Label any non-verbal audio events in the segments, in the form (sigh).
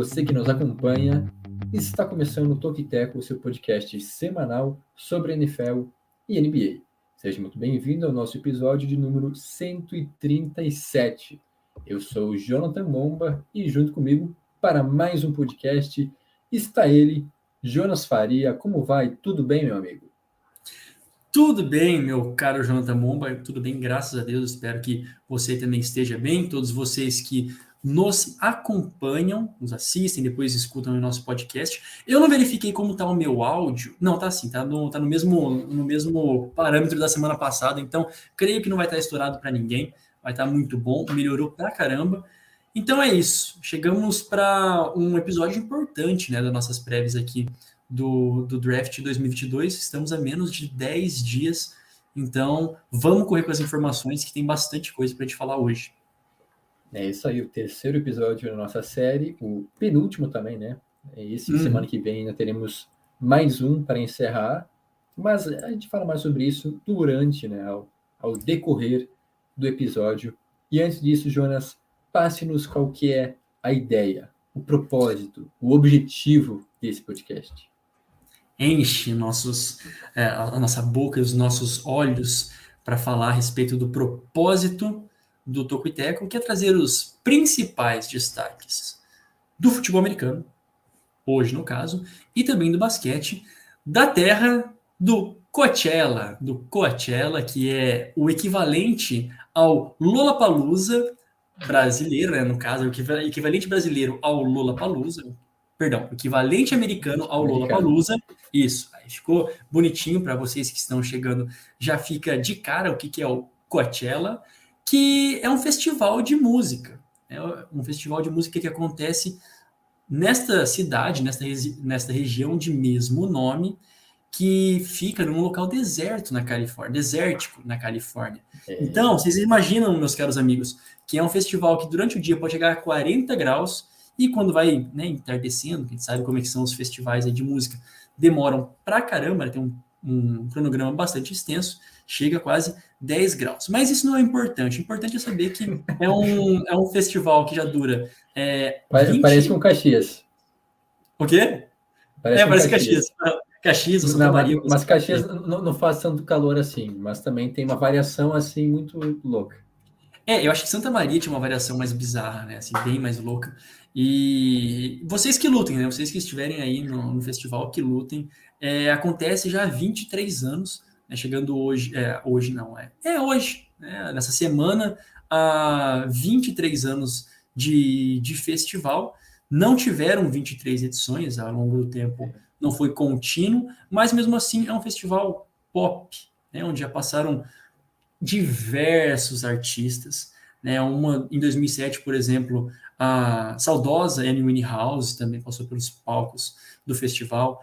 você que nos acompanha. Está começando o Toque Tackle, seu podcast semanal sobre NFL e NBA. Seja muito bem-vindo ao nosso episódio de número 137. Eu sou o Jonathan Momba e junto comigo para mais um podcast está ele, Jonas Faria. Como vai? Tudo bem, meu amigo? Tudo bem, meu caro Jonathan Momba, tudo bem, graças a Deus. Espero que você também esteja bem. Todos vocês que nos acompanham, nos assistem, depois escutam o nosso podcast. Eu não verifiquei como está o meu áudio. Não, tá assim, tá no, tá no, mesmo, no mesmo parâmetro da semana passada, então creio que não vai estar estourado para ninguém. Vai estar muito bom, melhorou pra caramba. Então é isso. Chegamos para um episódio importante né, das nossas prévias aqui do, do Draft 2022. Estamos a menos de 10 dias. Então, vamos correr com as informações que tem bastante coisa para gente falar hoje. É isso aí, o terceiro episódio da nossa série, o penúltimo também, né? Esse Uhum. semana que vem ainda teremos mais um para encerrar, mas a gente fala mais sobre isso durante, né, ao, ao decorrer do episódio. E antes disso, Jonas, passe-nos qual que é a ideia, o propósito, o objetivo desse podcast. enche nossos, é, a nossa boca e os nossos olhos para falar a respeito do propósito do Toco e Teco, que é trazer os principais destaques do futebol americano, hoje no caso, e também do basquete, da terra do Coachella, do Coachella, que é o equivalente ao Lollapalooza brasileiro, né, no caso, o equiva- equivalente brasileiro ao Lollapalooza, perdão, o equivalente americano ao. Lollapalooza, isso, aí ficou bonitinho para vocês que estão chegando, já fica de cara o que, que é o Coachella, que é um festival de música, é um festival de música que acontece nesta cidade, nesta, nesta região de mesmo nome, que fica num local deserto na Califórnia, desértico na Califórnia. É, Então, vocês imaginam, meus caros amigos, que é um festival que durante o dia pode chegar a 40 graus e quando vai né, entardecendo, que a gente sabe como é que são os festivais de música, demoram pra caramba, né, tem um, um cronograma bastante extenso, chega a quase 10 graus. Mas isso não é importante, o importante é saber que é um, é um festival que já dura é, Parece, 20... parece com Caxias. O quê? Parece é, parece Caxias. Caxias, ou Santa Não, Maria. mas, mas Caxias não, não faz tanto calor assim, mas também tem uma variação assim muito louca. É, eu acho que Santa Maria tinha uma variação mais bizarra, né? Assim, bem mais louca. E vocês que lutem, né? Vocês que estiverem aí no, no festival, que lutem. É, acontece já há 23 anos, né? Chegando hoje, é, hoje não, é, é hoje, né? Nessa semana, há 23 anos de, de festival. Não tiveram 23 edições ao longo do tempo, não foi contínuo, mas mesmo assim é um festival pop, né? Onde já passaram diversos artistas, né? Uma em 2007, por exemplo, a saudosa Annie Winehouse também passou pelos palcos do festival.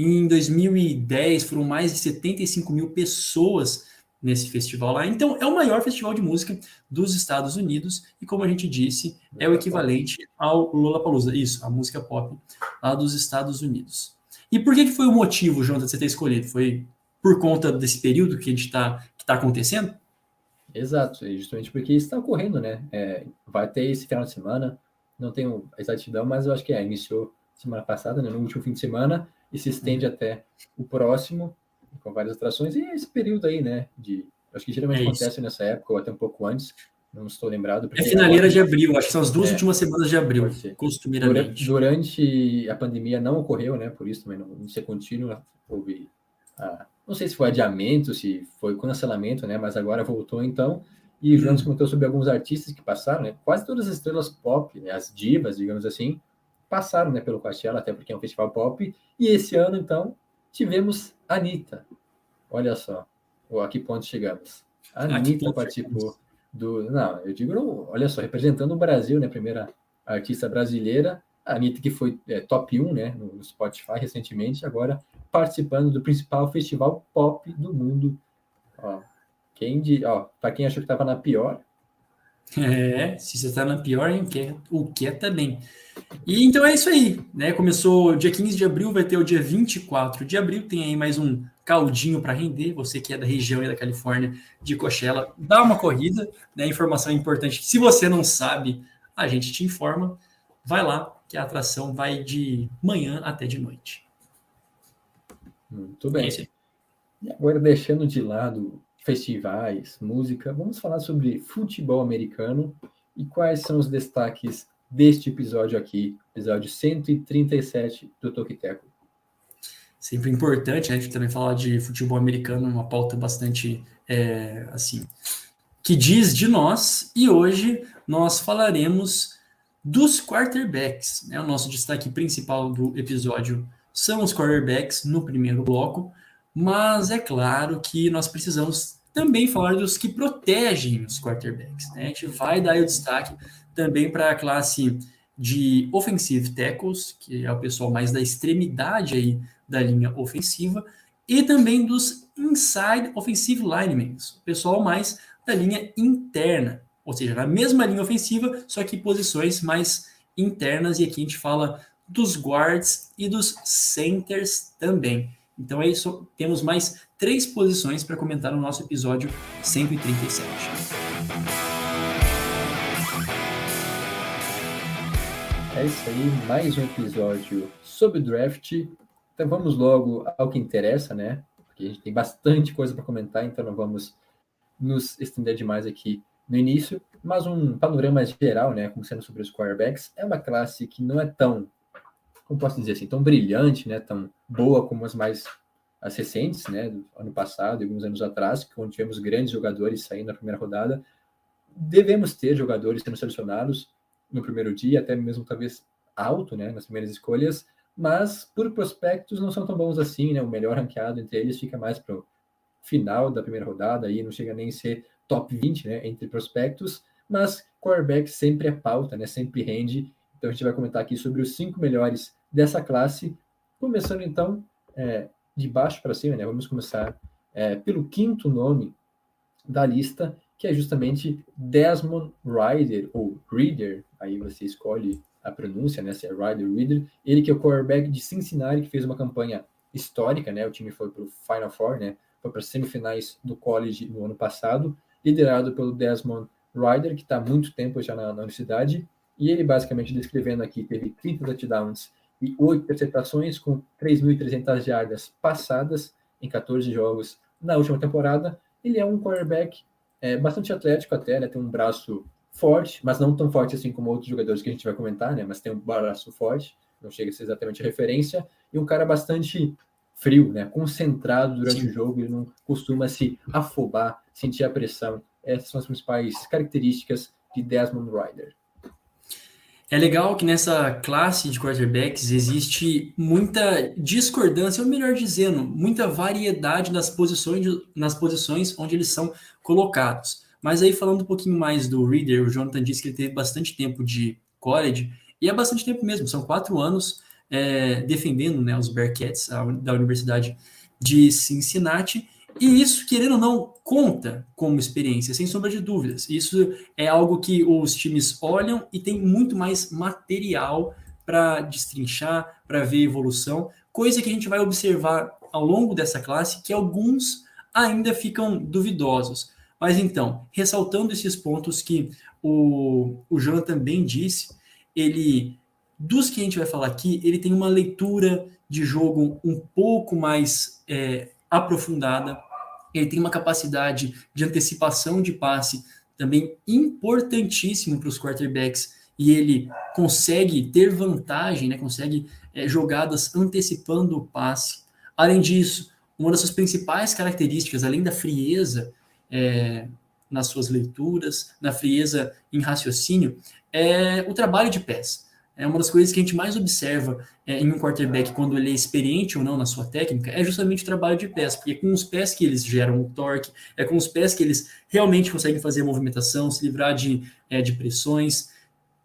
Em 2010 foram mais de 75 mil pessoas nesse festival lá. Então é o maior festival de música dos Estados Unidos e como a gente disse é o equivalente ao Lollapalooza, isso, a música pop lá dos Estados Unidos. E por que, que foi o motivo, Jonathan, de você ter escolhido? Foi por conta desse período que a gente está tá acontecendo? Exato, justamente porque está ocorrendo, né? É, vai ter esse final de semana, não tenho a exatidão, mas eu acho que é, iniciou semana passada, né, no último fim de semana, e se estende até o próximo, com várias atrações, e esse período aí, né? De, acho que geralmente É isso. acontece nessa época, ou até um pouco antes, não estou lembrado. É finaleira agora- de abril, acho que são as duas É. últimas semanas de abril. Durante, costumeiramente. durante a pandemia não ocorreu, né? Por isso também não, não ser contínua, houve. ah, não sei se foi adiamento, se foi cancelamento, né? Mas agora voltou então. E o Jonas Hum. comentou sobre alguns artistas que passaram, né? Quase todas as estrelas pop, né? as divas, digamos assim, passaram né, pelo Coachella, até porque é um festival pop. E esse ano, então, tivemos a Anitta. Olha só, ó, a que ponto chegamos. A Anitta participou chegamos? do. Não, eu digo, olha só, representando o Brasil, né? Primeira artista brasileira, a Anitta, que foi é, top 1 né, no Spotify recentemente, agora participando do principal festival pop do mundo. Ó, quem de, ó, para quem achou que estava na pior, É, se você tá na pior, hein, quer, o quer também. E então é isso aí, né? Começou dia 15 de abril, vai ter o dia 24 de abril, tem aí mais um caldinho para render. Você que é da região e da Califórnia, de Coachella, dá uma corrida, né? Informação importante. Se você não sabe, a gente te informa. Vai lá, que a atração vai de manhã até de noite. Muito bem. É. E agora, deixando de lado festivais, música, vamos falar sobre futebol americano e quais são os destaques deste episódio aqui, episódio 137 do Toquiteco. Sempre importante? A gente também falar de futebol americano, uma pauta bastante, é, assim, que diz de nós. E hoje nós falaremos dos quarterbacks. Né? O nosso destaque principal do episódio são os quarterbacks no primeiro bloco, mas é claro que nós precisamos também falar dos que protegem os quarterbacks. Né? A gente vai dar o destaque também para a classe de offensive tackles, que é o pessoal mais da extremidade aí da linha ofensiva, e também dos inside offensive linemen, o pessoal mais da linha interna, ou seja, na mesma linha ofensiva, só que posições mais internas, e aqui a gente fala dos guards e dos centers também. Então é isso, temos mais três posições para comentar no nosso episódio 137. É isso aí, mais um episódio sobre draft. Então vamos logo ao que interessa, né? Porque a gente tem bastante coisa para comentar, então não vamos nos estender demais aqui no início. Mas um panorama geral, né? Começando sobre os quarterbacks, é uma classe que não é tão, como posso dizer assim, tão brilhante, né? Tão boa como as mais as recentes, né? Do ano passado e alguns anos atrás, quando tivemos grandes jogadores saindo na primeira rodada. Devemos ter jogadores sendo selecionados no primeiro dia, até mesmo talvez alto, né, nas primeiras escolhas, mas por prospectos não são tão bons assim, né? O melhor ranqueado entre eles fica mais para o final da primeira rodada, aí não chega nem a ser top 20, né, entre prospectos, mas quarterback sempre é pauta, né? Sempre rende. Então a gente vai comentar aqui sobre os cinco melhores dessa classe, começando então é, de baixo para cima, né? Vamos começar é, pelo quinto nome da lista, que é justamente Desmond Ryder, ou Reader, aí você escolhe a pronúncia, né, se é Ryder Reader, ele que é o quarterback de Cincinnati, que fez uma campanha histórica, né, o time foi para o Final Four, né, foi para as semifinais do college no ano passado, liderado pelo Desmond Ryder, que está há muito tempo já na, na universidade, e ele basicamente descrevendo aqui, teve 30 touchdowns e 8 interceptações, com 3.300 jardas passadas em 14 jogos na última temporada, ele é um quarterback é, bastante atlético até, né? Tem um braço forte, mas não tão forte assim como outros jogadores que a gente vai comentar, né? Mas tem um braço forte, não chega a ser exatamente a referência, e um cara bastante frio, né? Concentrado durante Sim. o jogo, ele não costuma se afobar, sentir a pressão. Essas são as principais características de Desmond Ryder. É legal que nessa classe de quarterbacks existe muita discordância, ou melhor dizendo, muita variedade nas posições, nas posições onde eles são colocados. Mas aí falando um pouquinho mais do Reader, o Jonathan disse que ele teve bastante tempo de college, e é bastante tempo mesmo, são quatro anos é, defendendo né, os Bearcats a, da Universidade de Cincinnati, e isso, querendo ou não, conta como experiência, sem sombra de dúvidas. Isso é algo que os times olham e tem muito mais material para destrinchar, para ver evolução, coisa que a gente vai observar ao longo dessa classe, que alguns ainda ficam duvidosos. Mas então, ressaltando esses pontos que o, o João também disse, ele, dos que a gente vai falar aqui, ele tem uma leitura de jogo um pouco mais é, aprofundada, ele tem uma capacidade de antecipação de passe também importantíssimo para os quarterbacks e ele consegue ter vantagem, né? consegue é, jogadas antecipando o passe. Além disso, uma das suas principais características, além da frieza é, nas suas leituras, na frieza em raciocínio, é o trabalho de pés é uma das coisas que a gente mais observa é, em um quarterback quando ele é experiente ou não na sua técnica é justamente o trabalho de pés, porque é com os pés que eles geram o torque, é com os pés que eles realmente conseguem fazer a movimentação, se livrar de, é, de pressões,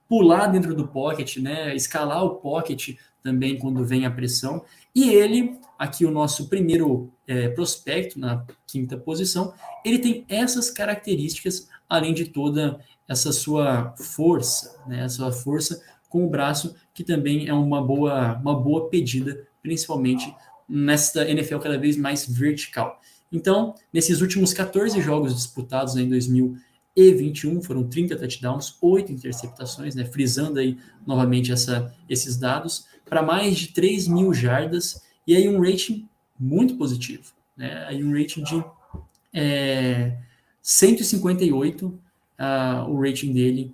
pular dentro do pocket, né, escalar o pocket também quando vem a pressão. E ele, aqui o nosso primeiro é, prospecto na quinta posição, ele tem essas características além de toda essa sua força, né, essa força com o braço, que também é uma boa, uma boa pedida, principalmente nesta NFL cada vez mais vertical. Então, nesses últimos 14 jogos disputados né, em 2021, foram 30 touchdowns, 8 interceptações, né, frisando aí novamente essa, esses dados, para mais de 3 mil jardas, e aí um rating muito positivo, né, aí um rating de é, 158, uh, o rating dele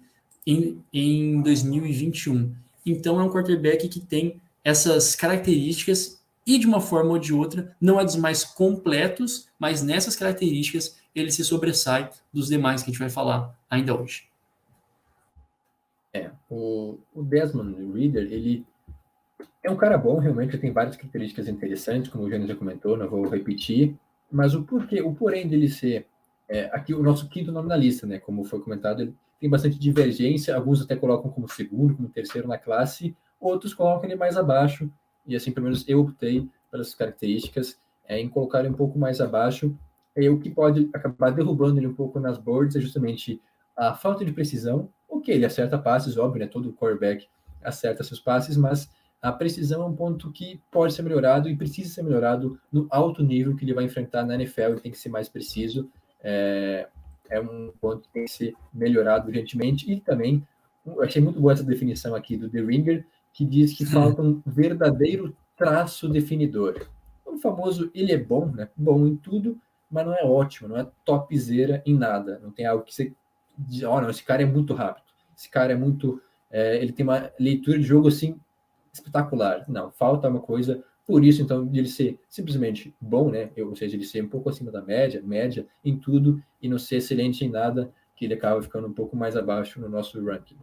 em, em 2021. Então é um quarterback que tem essas características e de uma forma ou de outra, não é dos mais completos, mas nessas características ele se sobressai dos demais que a gente vai falar ainda hoje. É, o, o Desmond Reader, ele é um cara bom, realmente, tem várias características interessantes, como o Jânio já comentou, não vou repetir, mas o porquê, o porém dele ser é, aqui o nosso quinto nome na lista, né, como foi comentado, ele tem bastante divergência, alguns até colocam como segundo, como terceiro na classe, outros colocam ele mais abaixo, e assim, pelo menos eu optei pelas características é, em colocar ele um pouco mais abaixo. E o que pode acabar derrubando ele um pouco nas boards é justamente a falta de precisão. Ok, ele acerta passes, óbvio, né? Todo quarterback acerta seus passes, mas a precisão é um ponto que pode ser melhorado e precisa ser melhorado no alto nível que ele vai enfrentar na NFL. Ele tem que ser mais preciso. É, é um ponto que tem que ser melhorado urgentemente. E também, eu achei muito boa essa definição aqui do The Ringer, que diz que falta um verdadeiro traço definidor. O famoso ele é bom, né? Bom em tudo, mas não é ótimo, não é topzera em nada. Não tem algo que você diz, oh, não, esse cara é muito rápido, esse cara é muito, é, ele tem uma leitura de jogo assim espetacular. Não, falta uma coisa. Por isso, então, de ele ser simplesmente bom, né? Ou seja, ele ser um pouco acima da média, média em tudo e não ser excelente em nada, que ele acaba ficando um pouco mais abaixo no nosso ranking.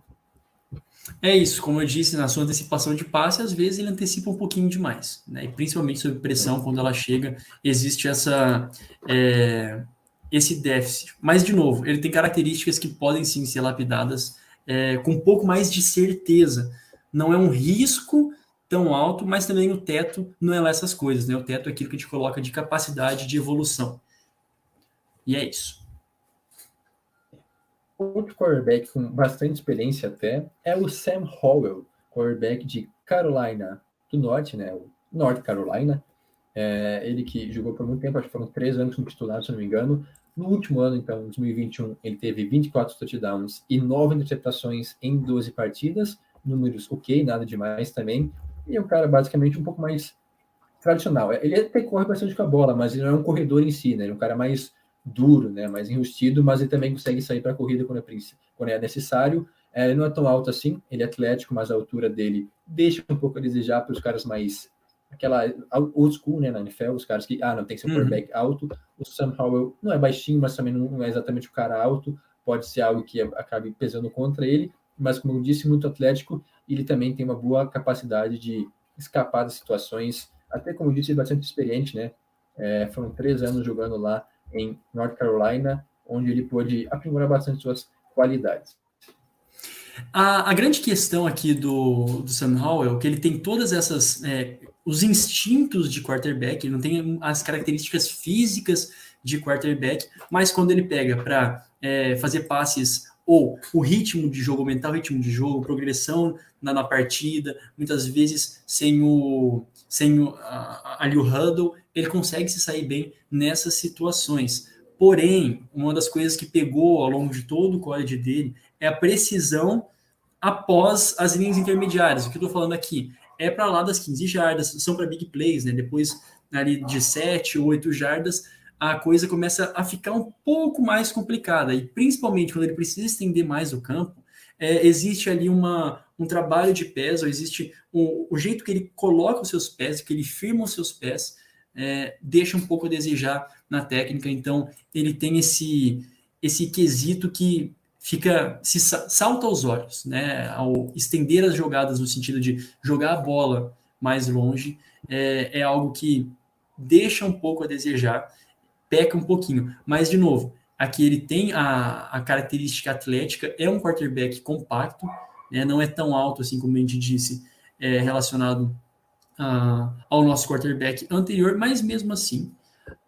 É isso, como eu disse, na sua antecipação de passe, às vezes ele antecipa um pouquinho demais, né? E principalmente sob pressão, quando ela chega, existe essa é, esse déficit. Mas, de novo, ele tem características que podem sim ser lapidadas é, com um pouco mais de certeza. Não é um risco tão alto, mas também o teto não é lá essas coisas, né? O teto é aquilo que a gente coloca de capacidade de evolução. E é isso. Outro quarterback com bastante experiência até é o Sam Howell, quarterback de Carolina do Norte, né? O North Carolina. É, ele que jogou por muito tempo, acho que foram três anos como titular, se não me engano. No último ano, então, 2021, ele teve 24 touchdowns e 9 interceptações em 12 partidas. Números ok, nada demais também. E é um cara basicamente um pouco mais tradicional. Ele até corre bastante com a bola, mas ele não é um corredor em si, né? Ele é um cara mais duro, né, mais enrustido, mas ele também consegue sair para a corrida quando é, quando é necessário. É, ele não é tão alto assim, ele é atlético, mas a altura dele deixa um pouco a desejar para os caras mais aquela old school, né, na NFL, os caras que, ah, não, tem que ser um uhum. quarterback alto. O Sam Howell não é baixinho, mas também não é exatamente o cara alto, pode ser algo que acabe pesando contra ele, mas como eu disse, muito atlético, ele também tem uma boa capacidade de escapar das situações, até como eu disse, bastante experiente, né, é, foram três anos jogando lá em North Carolina, onde ele pôde aprimorar bastante suas qualidades. A, a grande questão aqui do, do Sam Howell é que ele tem todas essas é, os instintos de quarterback, ele não tem as características físicas de quarterback, mas quando ele pega para é, fazer passes ou o ritmo de jogo, aumentar o ritmo de jogo, progressão na, na partida, muitas vezes sem o sem o, a, ali o huddle, ele consegue se sair bem nessas situações. Porém, uma das coisas que pegou ao longo de todo o college dele é a precisão após as linhas intermediárias. O que eu estou falando aqui é para lá das 15 jardas, são para big plays, né? Depois ali de 7 ou 8 jardas, a coisa começa a ficar um pouco mais complicada. E principalmente quando ele precisa estender mais o campo, é, existe ali uma, um trabalho de pés, ou existe um, o jeito que ele coloca os seus pés, que ele firma os seus pés, é, deixa um pouco a desejar na técnica. Então, ele tem esse, esse quesito que fica se salta aos olhos, né? Ao estender as jogadas no sentido de jogar a bola mais longe, é, é algo que deixa um pouco a desejar, peca um pouquinho. Mas, de novo, aqui ele tem a, a característica atlética, é um quarterback compacto, né? não é tão alto assim como a gente disse, é, relacionado uh, ao nosso quarterback anterior, mas mesmo assim,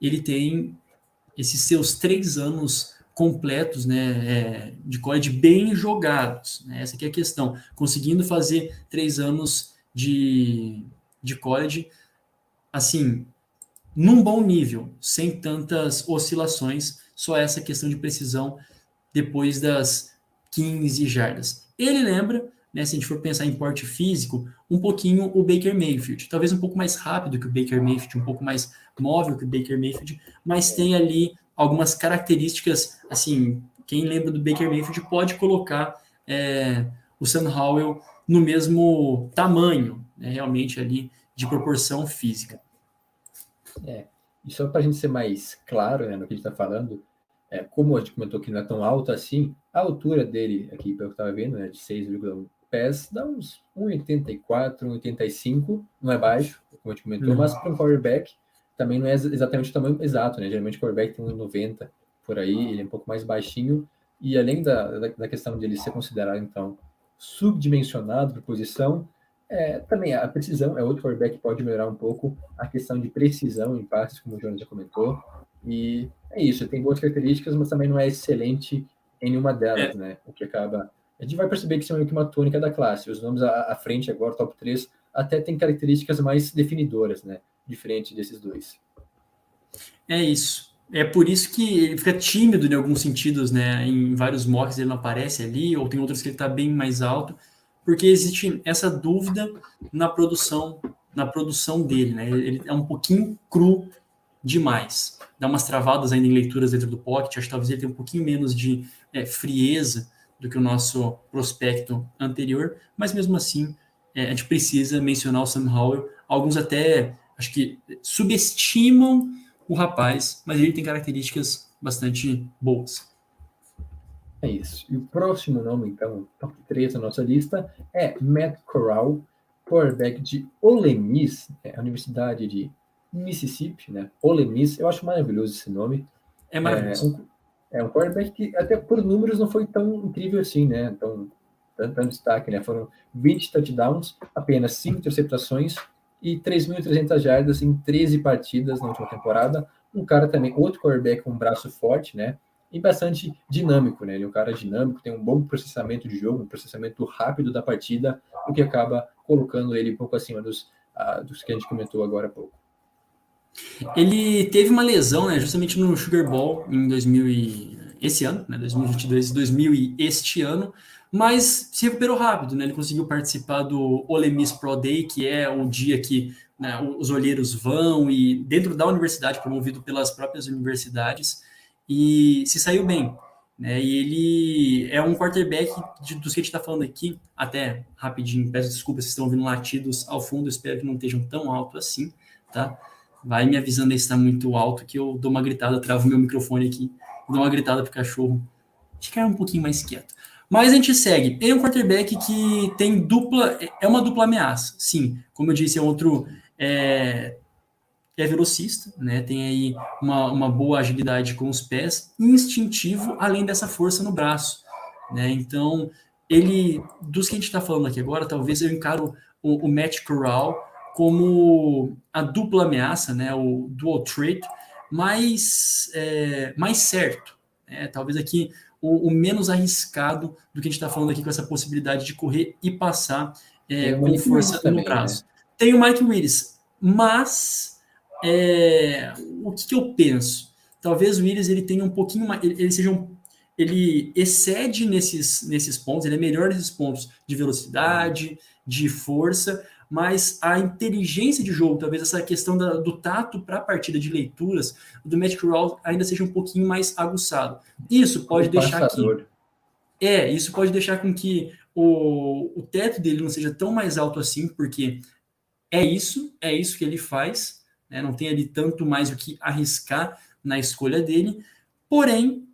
ele tem esses seus três anos completos, né, é, de college bem jogados. Né? Essa é a questão. Conseguindo fazer três anos de, de college, assim, num bom nível, sem tantas oscilações, só essa questão de precisão depois das 15 jardas. Ele lembra, né, se a gente for pensar em porte físico, um pouquinho o Baker Mayfield, talvez um pouco mais rápido que o Baker Mayfield, um pouco mais móvel que o Baker Mayfield, mas tem ali algumas características, assim, quem lembra do Baker Mayfield pode colocar é, o Sam Howell no mesmo tamanho, né, realmente ali de proporção física. É, e só para a gente ser mais claro né, no que a gente está falando, é, como a gente comentou que não é tão alto assim, a altura dele, aqui pelo que eu estava vendo, né, de 6,1 pés, dá uns 1,84, 1,85, não é baixo, como a gente comentou, mas para um quarterback também não é exatamente o tamanho exato, né? Geralmente o quarterback tem 1,90 por aí, ele é um pouco mais baixinho, e além da, da, da questão de ele ser considerado, então, subdimensionado por posição, é, também a precisão é outro quarterback que pode melhorar um pouco a questão de precisão em passes, como o Jonas já comentou, e é isso, tem boas características, mas também não é excelente em nenhuma delas, é. né? O que acaba. A gente vai perceber que isso é meio que uma tônica da classe. Os nomes à, à frente agora, top 3, até tem características mais definidoras, né? Diferente desses dois. É isso. É por isso que ele fica tímido em alguns sentidos, né? Em vários mocks ele não aparece ali, ou tem outros que ele está bem mais alto, porque existe essa dúvida na produção, na produção dele, né? Ele é um pouquinho cru demais. Dá umas travadas ainda em leituras dentro do pocket, acho que talvez ele tenha um pouquinho menos de é, frieza do que o nosso prospecto anterior, mas mesmo assim é, a gente precisa mencionar o Sam Howell. Alguns até acho que subestimam o rapaz, mas ele tem características bastante boas. É isso. E o próximo nome, então, top 3 da nossa lista, é Matt Corral, quarterback de Ole Miss, é a Universidade de Mississippi, né? Ole Miss, eu acho maravilhoso esse nome. É maravilhoso. É um, é um quarterback que até por números não foi tão incrível assim, né? Então, tanto destaque, né? Foram 20 touchdowns, apenas 5 interceptações e 3.300 jardas em 13 partidas na última temporada. Um cara também, outro quarterback com um braço forte, né? E bastante dinâmico, né? Ele é um cara dinâmico, tem um bom processamento de jogo, um processamento rápido da partida, o que acaba colocando ele um pouco acima dos, uh, dos que a gente comentou agora há pouco. Ele teve uma lesão, né, justamente no Sugar Bowl em 2000 e, esse ano, né, 2022, 2000 e este ano, mas se recuperou rápido, né? Ele conseguiu participar do Ole Miss Pro Day, que é o dia que né, os olheiros vão e dentro da universidade, promovido pelas próprias universidades, e se saiu bem. Né? E ele é um quarterback de, dos que a gente está falando aqui, até rapidinho, peço desculpas se estão ouvindo latidos ao fundo, espero que não estejam tão alto assim, tá? vai me avisando aí se está muito alto, que eu dou uma gritada, travo meu microfone aqui, dou uma gritada pro cachorro ficar um pouquinho mais quieto. Mas a gente segue. Ele é um quarterback que tem dupla, é uma dupla ameaça. Sim, como eu disse, é outro é, é velocista, né? Tem aí uma, uma boa agilidade com os pés, instintivo, além dessa força no braço, né? Então, ele, dos que a gente está falando aqui agora, talvez eu encaro o, o Matt Corral como a dupla ameaça, né, o dual threat, mais, é, mais certo. Né? Talvez aqui o, o, menos arriscado do que a gente está falando aqui com essa possibilidade de correr e passar é, com força no braço. Né? Tem o Mike Willis, mas é, o que, que, eu penso? Talvez o Willis ele tenha um pouquinho mais, ele, ele seja um, ele excede nesses, nesses pontos, ele é melhor nesses pontos de velocidade, de força, mas a inteligência de jogo, talvez essa questão da, do tato para a partida de leituras do Matt Corral ainda seja um pouquinho mais aguçado. Isso pode o deixar passador. que é, isso pode deixar com que o, o teto dele não seja tão mais alto assim, porque é isso, é isso que ele faz, né? não tem ali tanto mais o que arriscar na escolha dele. Porém,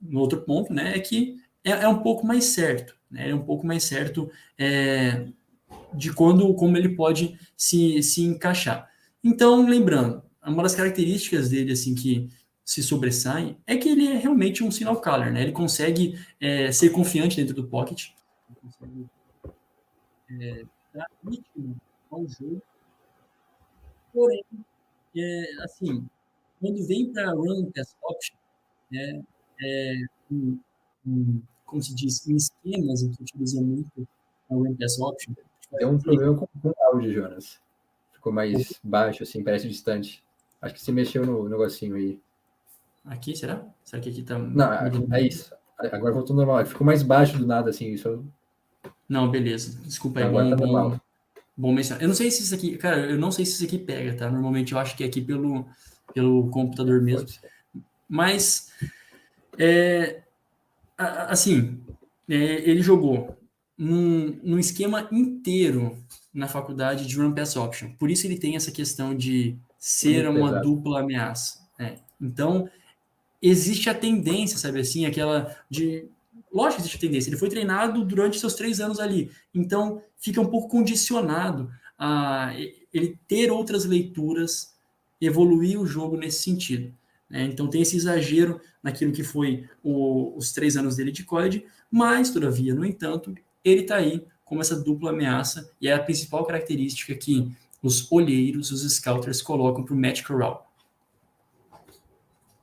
no outro ponto, né, é que é, é um pouco mais certo, né? É um pouco mais certo é, de quando, como ele pode se, se encaixar. Então, lembrando, uma das características dele, assim, que se sobressaem, é que ele é realmente um sinal caller, né? Ele consegue é, ser confiante dentro do pocket, consegue é, dar ritmo ao jogo, porém, é, assim, quando vem para run test option, né, é, em, em, como se diz, em esquemas em que utiliza muito a Run Pass Option. Tem um problema com, com o áudio, Jonas. Ficou mais baixo, assim, parece distante. Acho que você mexeu no negocinho aí. Aqui, será? Será que aqui tá. Não, aqui, é isso. Agora voltou normal. Ficou mais baixo do nada, assim. Isso... Não, beleza. Desculpa aí. Agora bom, tá bom, normal. Bom mencionar. Eu não sei se isso aqui. Cara, eu não sei se isso aqui pega, tá? Normalmente eu acho que é aqui pelo, pelo computador mesmo. Mas, é, assim, é, ele jogou num, num esquema inteiro na faculdade de Run Pass Option. Por isso ele tem essa questão de ser Muito uma pesado. dupla ameaça. né? Então, existe a tendência, sabe assim, aquela de... Lógico que existe tendência. Ele foi treinado durante seus três anos ali. Então, fica um pouco condicionado a ele ter outras leituras, evoluir o jogo nesse sentido. né? Então tem esse exagero naquilo que foi o- os três anos dele de college, mas, todavia, no entanto, ele está aí como essa dupla ameaça e é a principal característica que os olheiros, os scouters colocam para o Matt Corral.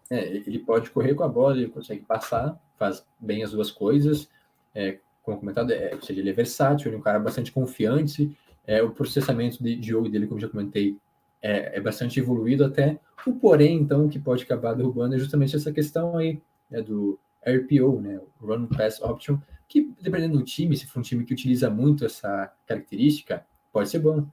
É, ele pode correr com a bola, ele consegue passar, faz bem as duas coisas. É, como comentado, é, ou seja, ele é versátil, ele é um cara bastante confiante. É, o processamento de, de jogo dele, como já comentei, é, é bastante evoluído até. O porém, então, que pode acabar derrubando é justamente essa questão aí né, do RPO, né, Run Pass Option, que dependendo do time, se for um time que utiliza muito essa característica, pode ser bom.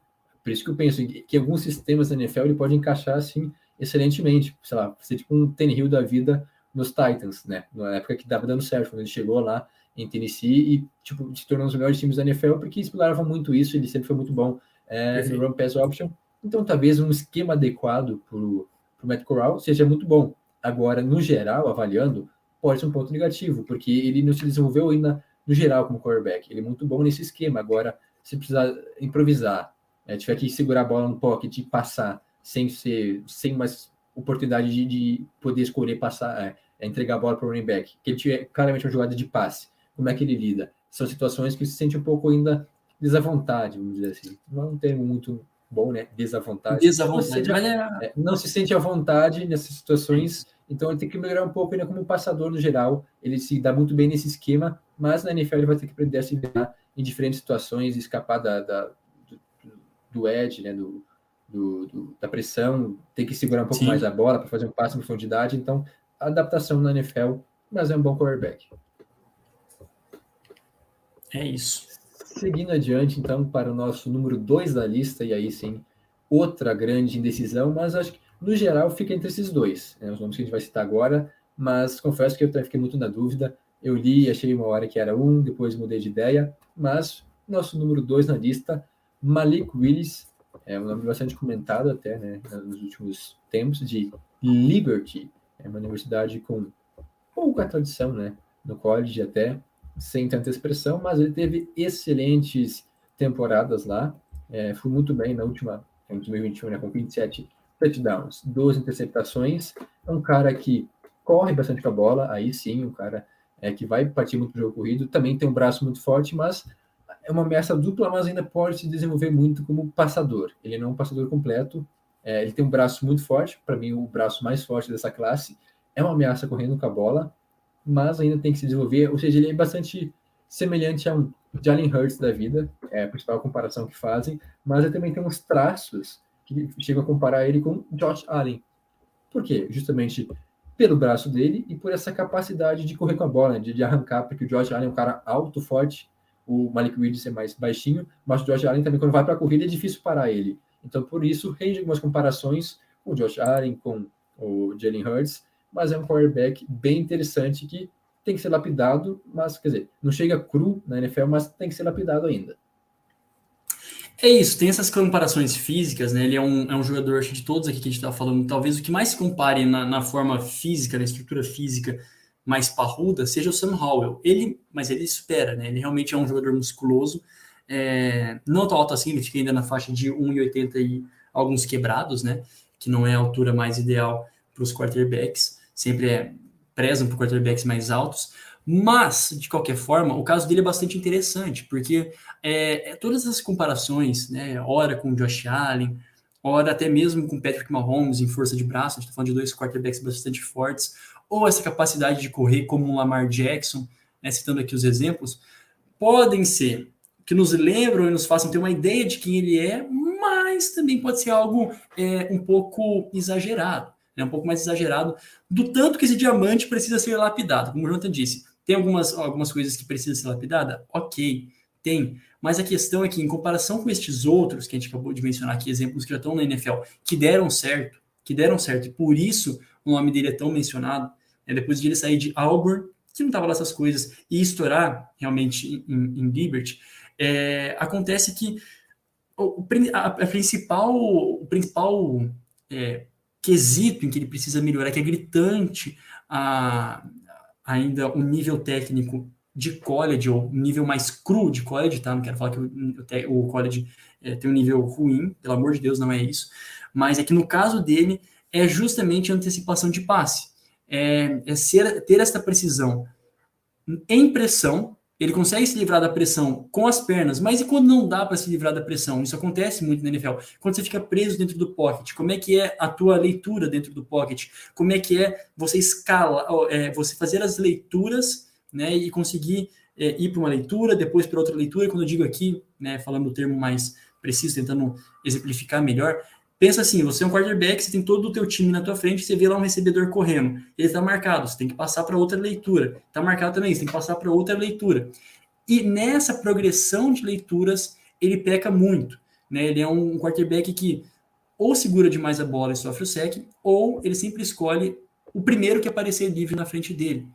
Por isso que eu penso que alguns sistemas da NFL ele pode encaixar assim excelentemente, sei lá, ser tipo um Hill da vida nos Titans, né? Na época que dava dando certo, quando ele chegou lá em Tennessee e tipo se tornou um dos melhores times da NFL porque explorava muito isso, ele sempre foi muito bom é, no run pass option. Então talvez um esquema adequado para o Matt Corral seja muito bom. Agora, no geral, avaliando, pode ser um ponto negativo, porque ele não se desenvolveu ainda no geral como quarterback. Ele é muito bom nesse esquema. Agora, se precisar improvisar, é, tiver que segurar a bola no pocket e passar sem ser sem mais oportunidade de, de poder escolher passar, é, é, entregar a bola para o running back, que ele tiver claramente uma jogada de passe, como é que ele lida? São situações que se sente um pouco ainda desavontade, vamos dizer assim. Não é um termo muito bom, né? Desavontade. Desavontade. Ou seja, Mas é, é, não se sente à vontade nessas situações, então ele tem que melhorar um pouco ainda como passador no geral. Ele se dá muito bem nesse esquema, mas na NFL ele vai ter que aprender a se virar em diferentes situações, escapar da, da- do, do edge, né, do, do- do- da pressão, ter que segurar um pouco Sim. mais a bola para fazer um passe em profundidade. Então, adaptação na NFL, mas é um bom quarterback. é isso. Seguindo adiante, então, para o nosso número 2 da lista, e aí sim, outra grande indecisão, mas acho que, no geral, fica entre esses dois, né, os nomes que a gente vai citar agora, mas confesso que eu até fiquei muito na dúvida. Eu li e achei uma hora que era um, depois mudei de ideia, mas nosso número 2 na lista, Malik Willis, é um nome bastante comentado até né, nos últimos tempos, de Liberty, é uma universidade com pouca tradição, né, no college até, sem tanta expressão, mas ele teve excelentes temporadas lá. É, foi muito bem na última, em 2021, né, com 27 touchdowns, 12 interceptações. É um cara que corre bastante com a bola, aí sim, um cara é, que vai partir muito do jogo corrido. Também tem um braço muito forte, mas é uma ameaça dupla, mas ainda pode se desenvolver muito como passador. Ele não é um passador completo, é, ele tem um braço muito forte, para mim, o braço mais forte dessa classe. É uma ameaça correndo com a bola, mas ainda tem que se desenvolver, ou seja, ele é bastante semelhante a um Jalen Hurts da vida, é a principal comparação que fazem, mas ele também tem uns traços que chegam a comparar ele com Josh Allen. Por quê? Justamente pelo braço dele e por essa capacidade de correr com a bola, de, de arrancar, porque o Josh Allen é um cara alto, forte, o Malik Willis é mais baixinho, mas o Josh Allen também, quando vai para a corrida, é difícil parar ele. Então, por isso, rende algumas comparações com o Josh Allen, com o Jalen Hurts, mas é um quarterback bem interessante que tem que ser lapidado, mas, quer dizer, não chega cru na NFL, mas tem que ser lapidado ainda. É isso, tem essas comparações físicas, né? Ele é um, é um jogador, acho que de todos aqui que a gente está falando, talvez o que mais se compare na, na forma física, na estrutura física mais parruda, seja o Sam Howell. Ele, mas ele supera, né? Ele realmente é um jogador musculoso, é, não tão alto assim, ele fica ainda na faixa de 1,80 e alguns quebrados, né? Que não é a altura mais ideal para os quarterbacks, sempre é, prezam por quarterbacks mais altos, mas, de qualquer forma, o caso dele é bastante interessante, porque é, é todas essas comparações, né, ora com Josh Allen, ora até mesmo com Patrick Mahomes em força de braço, a gente está falando de dois quarterbacks bastante fortes, ou essa capacidade de correr como um Lamar Jackson, né, citando aqui os exemplos, podem ser que nos lembram e nos façam ter uma ideia de quem ele é, mas também pode ser algo é, um pouco exagerado, né, um pouco mais exagerado do tanto que esse diamante precisa ser lapidado. Como o Jonathan disse, tem algumas, algumas coisas que precisam ser lapidadas? Ok, tem. Mas a questão é que, em comparação com estes outros que a gente acabou de mencionar aqui, exemplos que já estão na NFL, que deram certo, que deram certo, e por isso o nome dele é tão mencionado, né, depois de ele sair de Auburn, que não estava lá essas coisas, e estourar realmente em, em Liberty, é, acontece que o, a, a principal, o principal é, quesito em que ele precisa melhorar, que é gritante a, ainda o nível técnico de college, ou nível mais cru de college, tá? Não quero falar que o, o college é, tem um nível ruim, pelo amor de Deus, não é isso. Mas é que no caso dele, é justamente a antecipação de passe. É, é ser, ter esta precisão em pressão, ele consegue se livrar da pressão com as pernas, mas e quando não dá para se livrar da pressão? Isso acontece muito na NFL. Quando você fica preso dentro do pocket, como é que é a tua leitura dentro do pocket? Como é que é você escala, é, você fazer as leituras, né, e conseguir é, ir para uma leitura, depois para outra leitura. Quando eu digo aqui, né, falando o termo mais preciso, tentando exemplificar melhor, Pensa assim, você é um quarterback, você tem todo o teu time na tua frente, você vê lá um recebedor correndo, ele está marcado, você tem que passar para outra leitura. Está marcado também, você tem que passar para outra leitura. E nessa progressão de leituras, ele peca muito. Né? Ele é um quarterback que ou segura demais a bola e sofre o sec, ou ele sempre escolhe o primeiro que aparecer livre na frente dele.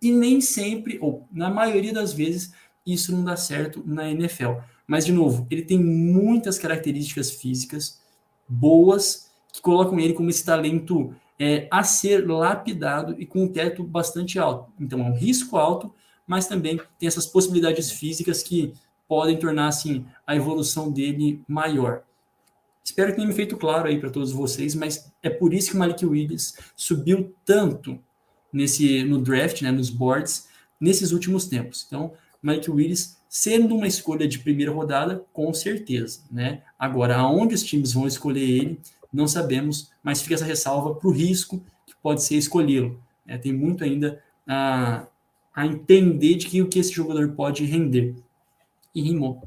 E nem sempre, ou na maioria das vezes, isso não dá certo na NFL. Mas, de novo, ele tem muitas características físicas boas que colocam ele como esse talento é, a ser lapidado e com um teto bastante alto. Então, é um risco alto, mas também tem essas possibilidades físicas que podem tornar assim a evolução dele maior. Espero que tenha me feito claro aí para todos vocês, mas é por isso que o Malik Willis subiu tanto nesse no draft, né, nos boards, nesses últimos tempos. Então, Mike Willis sendo uma escolha de primeira rodada, com certeza, né? Agora, aonde os times vão escolher ele, não sabemos, mas fica essa ressalva para o risco que pode ser escolhê-lo. Né? Tem muito ainda a, a entender de que o que esse jogador pode render. E rimou.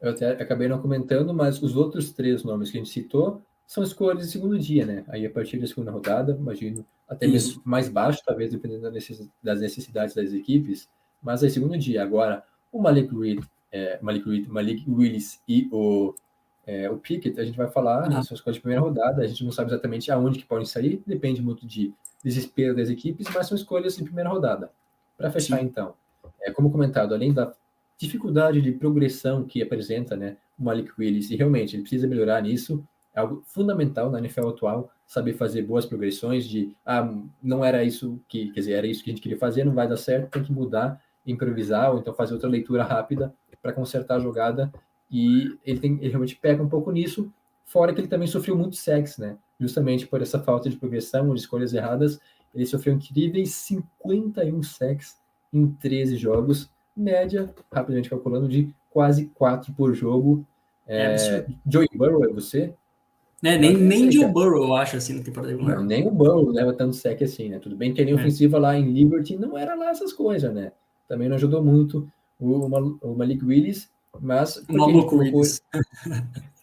Eu até acabei não comentando, mas os outros três nomes que a gente citou são escolhas de segundo dia, né? Aí a partir da segunda rodada, imagino até mesmo mais baixo, talvez dependendo das necessidades das equipes, mas aí segundo dia. Agora, o Malik Reed, é, Malik, Reed, Malik Willis e o, é, o Pickett, a gente vai falar uhum. são escolhas de primeira rodada, a gente não sabe exatamente aonde que podem sair, depende muito de desespero das equipes, mas são escolhas de primeira rodada. Para fechar, Sim. então, é, como comentado, além da dificuldade de progressão que apresenta né, o Malik Willis, e realmente ele precisa melhorar nisso, é algo fundamental na NFL atual, saber fazer boas progressões de, ah, não era isso que, quer dizer, era isso que a gente queria fazer, não vai dar certo, tem que mudar, improvisar ou então fazer outra leitura rápida para consertar a jogada. E ele, tem, ele realmente pega um pouco nisso, fora que ele também sofreu muito sexo, né? Justamente por essa falta de progressão, de escolhas erradas, ele sofreu incríveis 51 sacks em 13 jogos, média, rapidamente calculando, de quase 4 por jogo. É, é Joey Burrow é você? Né? Nem, nem Joe Burrow, eu acho, assim, na temporada regular. Nem o Burrow leva tanto sec assim, né? Tudo bem que a linha é. ofensiva lá em Liberty não era lá essas coisas, né? Também não ajudou muito o, o Malik Willis, mas o maluco Willis. (laughs)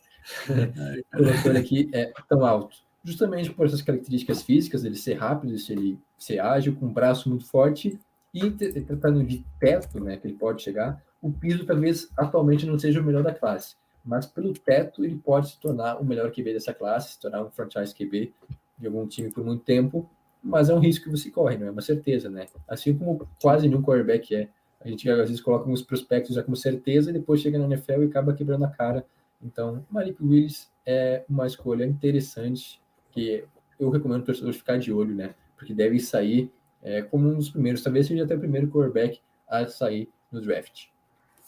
colocou ele aqui é tão alto. Justamente por essas características físicas, ele ser rápido, ele ser ágil, com um braço muito forte e tratando de teto, né, que ele pode chegar, o piso talvez atualmente não seja o melhor da classe, mas pelo teto ele pode se tornar o melhor QB dessa classe, se tornar um franchise QB de algum time por muito tempo, mas é um risco que você corre, não é uma certeza, né? Assim como quase nenhum quarterback é. A gente às vezes coloca uns prospectos já como certeza e depois chega na NFL e acaba quebrando a cara. Então, Malik Willis é uma escolha interessante que eu recomendo o torcedor ficar de olho, né? Porque deve sair é, como um dos primeiros, talvez seja até o primeiro quarterback a sair no draft.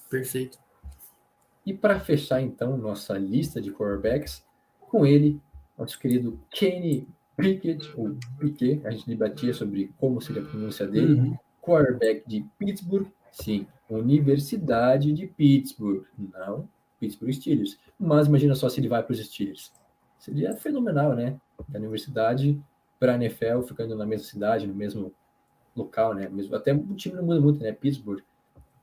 Perfeito. E para fechar então nossa lista de quarterbacks, com ele, nosso querido Kenny Pickett, ou Piquet, a gente debatia sobre como seria a pronúncia dele, uhum. quarterback de Pittsburgh, sim, Universidade de Pittsburgh, não Pittsburgh Steelers. Mas imagina só se ele vai para os Steelers. Seria fenomenal, né? Da universidade para a NFL, ficando na mesma cidade, no mesmo local, né? Mesmo, até o time não muda muito, né? Pittsburgh.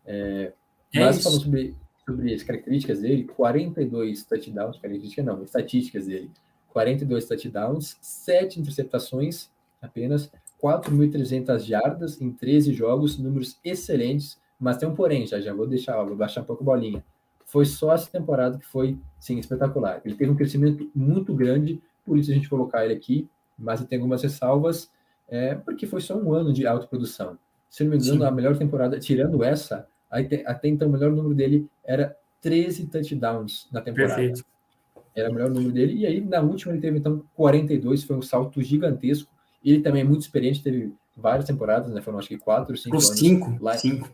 É, É mas isso. falando sobre, sobre as características dele, 42 touchdowns, características não, estatísticas dele. 42 touchdowns, 7 interceptações apenas, 4.300 jardas em 13 jogos, números excelentes, mas tem um porém, já, já vou deixar, vou baixar um pouco a bolinha. Foi só essa temporada que foi, sim, espetacular. Ele teve um crescimento muito grande, por isso a gente colocar ele aqui, mas tem algumas ressalvas, é, porque foi só um ano de autoprodução. Se não me engano, Sim. a melhor temporada, tirando essa, aí te- até então o melhor número dele era 13 touchdowns na temporada. Perfeito. Era o melhor número dele. E aí, na última, ele teve, então, 42. Foi um salto gigantesco. Ele também é muito experiente, teve várias temporadas, né? Foram acho que quatro, cinco Os anos. cinco, lá- cinco.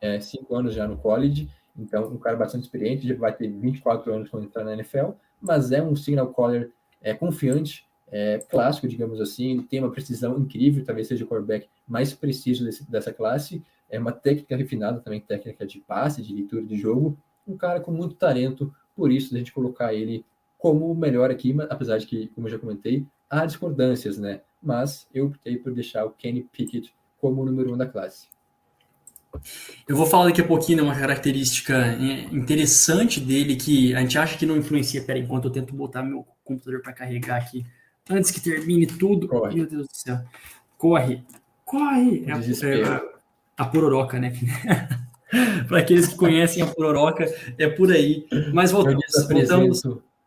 é, cinco anos já no college. Então, um cara bastante experiente. Já vai ter 24 anos quando entrar na NFL. Mas é um signal caller é, confiante, é, clássico, digamos assim. Ele tem uma precisão incrível. Talvez seja o quarterback mais preciso desse, dessa classe. É uma técnica refinada também, técnica de passe, de leitura de jogo. Um cara com muito talento. Por isso, a gente colocar ele como o melhor aqui, apesar de que, como eu já comentei, há discordâncias, né? Mas eu optei por deixar o Kenny Pickett como o número um da classe. Eu vou falar daqui a pouquinho de uma característica é, interessante dele que a gente acha que não influencia. Pera, enquanto eu tento botar meu computador para carregar aqui, antes que termine tudo. Corre. Meu Deus do céu. Corre. Corre. É a, é a- a pororoca, né? (laughs) para aqueles que conhecem a pororoca, é por aí. Mas voltamos. voltamos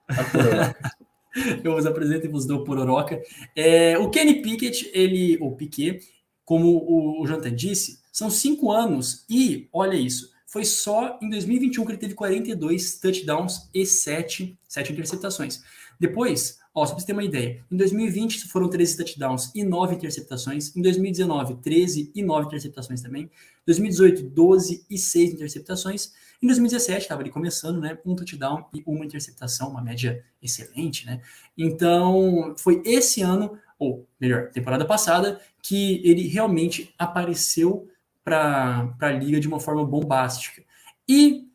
(laughs) eu vos apresento e vos dou pororoca. É, o Kenny Pickett, ele, ou Piquet, como o, o disse, são cinco anos e, olha isso, foi só em 2021 que ele teve 42 touchdowns e 7, 7 interceptações. Depois, ó, só para você ter uma ideia, em 2020 foram 13 touchdowns e 9 interceptações, em 2019, 13 e 9 interceptações também, 2018, 12 e 6 interceptações, em 2017, estava ali começando, né? Um touchdown e uma interceptação, uma média excelente, né? Então, foi esse ano, ou melhor, temporada passada, que ele realmente apareceu para a liga de uma forma bombástica. E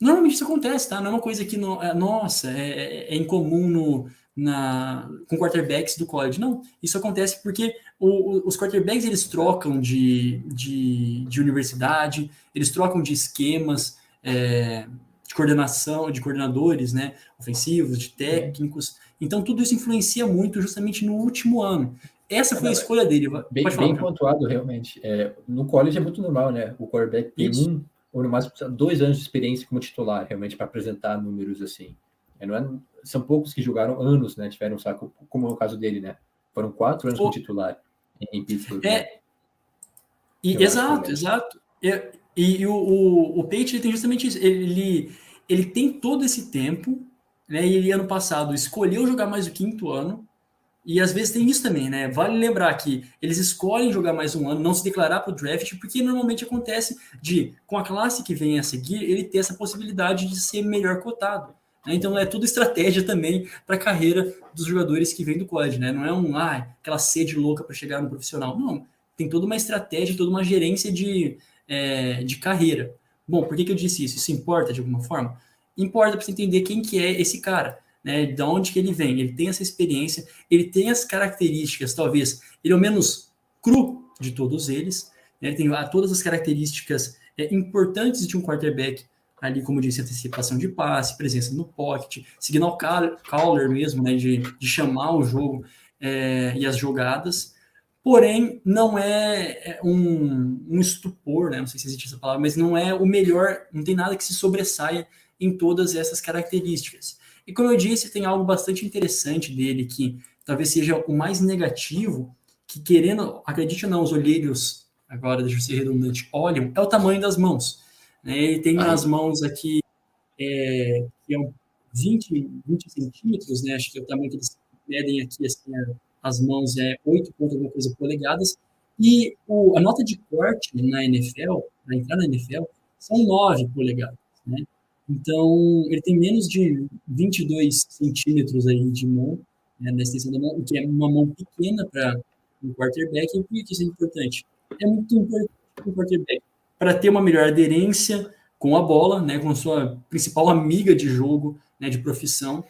normalmente isso acontece, tá? Não é uma coisa que, no, é, nossa, é, é incomum no, na, com quarterbacks do college. Não, isso acontece porque o, os quarterbacks eles trocam de, de, de universidade, eles trocam de esquemas, é, de coordenação, de coordenadores, né, ofensivos, de técnicos. Então tudo isso influencia muito justamente no último ano. Essa foi a escolha dele. Bem, falar, bem pontuado, realmente. É, no college é muito normal, né? O quarterback tem Isso. um ou no máximo dois anos de experiência como titular, realmente, para apresentar números assim. É, não é- são poucos que jogaram anos, né? Tiveram um saco, como é o caso dele, né? Foram quatro anos como titular em, Pittsburgh. né? É, e, Eu acho exato, também. E, e o, o, o ele tem justamente isso. Ele, ele tem todo esse tempo, né? E ele ano passado escolheu jogar mais o quinto ano. E às vezes tem isso também, né? Vale lembrar que eles escolhem jogar mais um ano, não se declarar para o draft, porque normalmente acontece de, com a classe que vem a seguir, ele ter essa possibilidade de ser melhor cotado. né? Então é tudo estratégia também para a carreira dos jogadores que vêm do college, né? Não é um, ah, aquela sede louca para chegar no profissional. Não, tem toda uma estratégia, toda uma gerência de, é, de carreira. Bom, por que, que eu disse isso? Isso importa de alguma forma? Importa para você entender quem que é esse cara, né? De onde que ele vem. Ele tem essa experiência, ele tem as características, talvez, ele é o menos cru de todos eles, né? Ele tem ah, todas as características é, importantes de um quarterback, ali, como disse, antecipação de passe, presença no pocket, signal call- caller mesmo, né? De, de chamar o jogo é, e as jogadas porém não é um, um estupor, né? Não sei se existe essa palavra, mas não é o melhor, não tem nada que se sobressaia em todas essas características. E como eu disse, tem algo bastante interessante dele que talvez seja o mais negativo, que querendo, acredite ou não, os olheiros, agora deixa eu ser redundante, olham, é o tamanho das mãos. né? Ele tem nas mãos aqui, é, que é um 20, 20 centímetros, né? Acho que é o tamanho que eles medem aqui, assim, é, as mãos é 8 ponto alguma coisa polegadas, e o, a nota de corte na NFL, para entrar na NFL, são 9 polegadas, né? Então, ele tem menos de 22 centímetros aí de mão, né, na extensão da mão, o que é uma mão pequena para um quarterback. E por que isso é importante? É muito importante para um quarterback, para ter uma melhor aderência com a bola, né, com sua principal amiga de jogo, né, de profissão,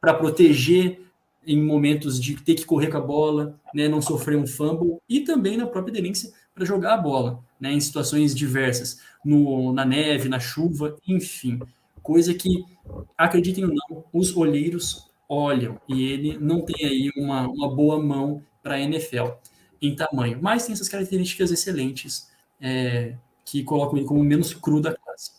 para proteger em momentos de ter que correr com a bola, né, não sofrer um fumble, e também na própria aderência para jogar a bola, né, em situações diversas, no, na neve, na chuva, enfim. Coisa que, acreditem ou não, os olheiros olham, e ele não tem aí uma, uma boa mão para a NFL em tamanho, mas tem essas características excelentes é, que colocam ele como menos cru da classe.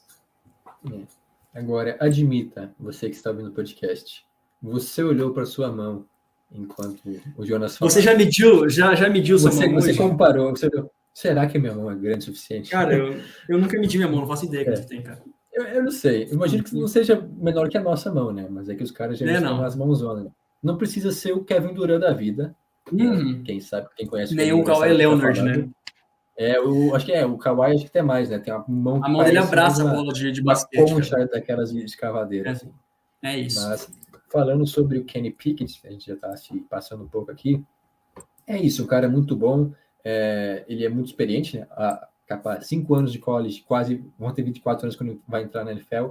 É. Agora, admita, você que está ouvindo o podcast, você olhou para sua mão enquanto o Jonas falou. Você já mediu, já, já mediu sua você, mão você hoje? comparou, você olhou, será que minha mão é grande o suficiente? Cara, eu, eu nunca medi minha mão, não faço ideia É. quanto tem, cara. Eu, eu não sei. Eu imagino que não seja menor que a nossa mão, né? Mas é que os caras já É, estão não. nas mãozonas. Não precisa ser o Kevin Durant da vida. Uhum. Quem sabe, quem conhece Nem o Kawhi que tá Leonard, falando. né? É, o, acho que é, o Kawhi acho que tem mais, né? Tem uma mão que A mão dele abraça a uma- bola de, de uma basquete. cara. concha daquelas de escavadeira, É. assim. É isso. Mas falando sobre o Kenny Pickett, a gente já está se passando um pouco aqui. É isso, o cara é muito bom, é, ele é muito experiente, né? A, capaz, cinco anos de college, quase vão ter 24 anos quando vai entrar na NFL.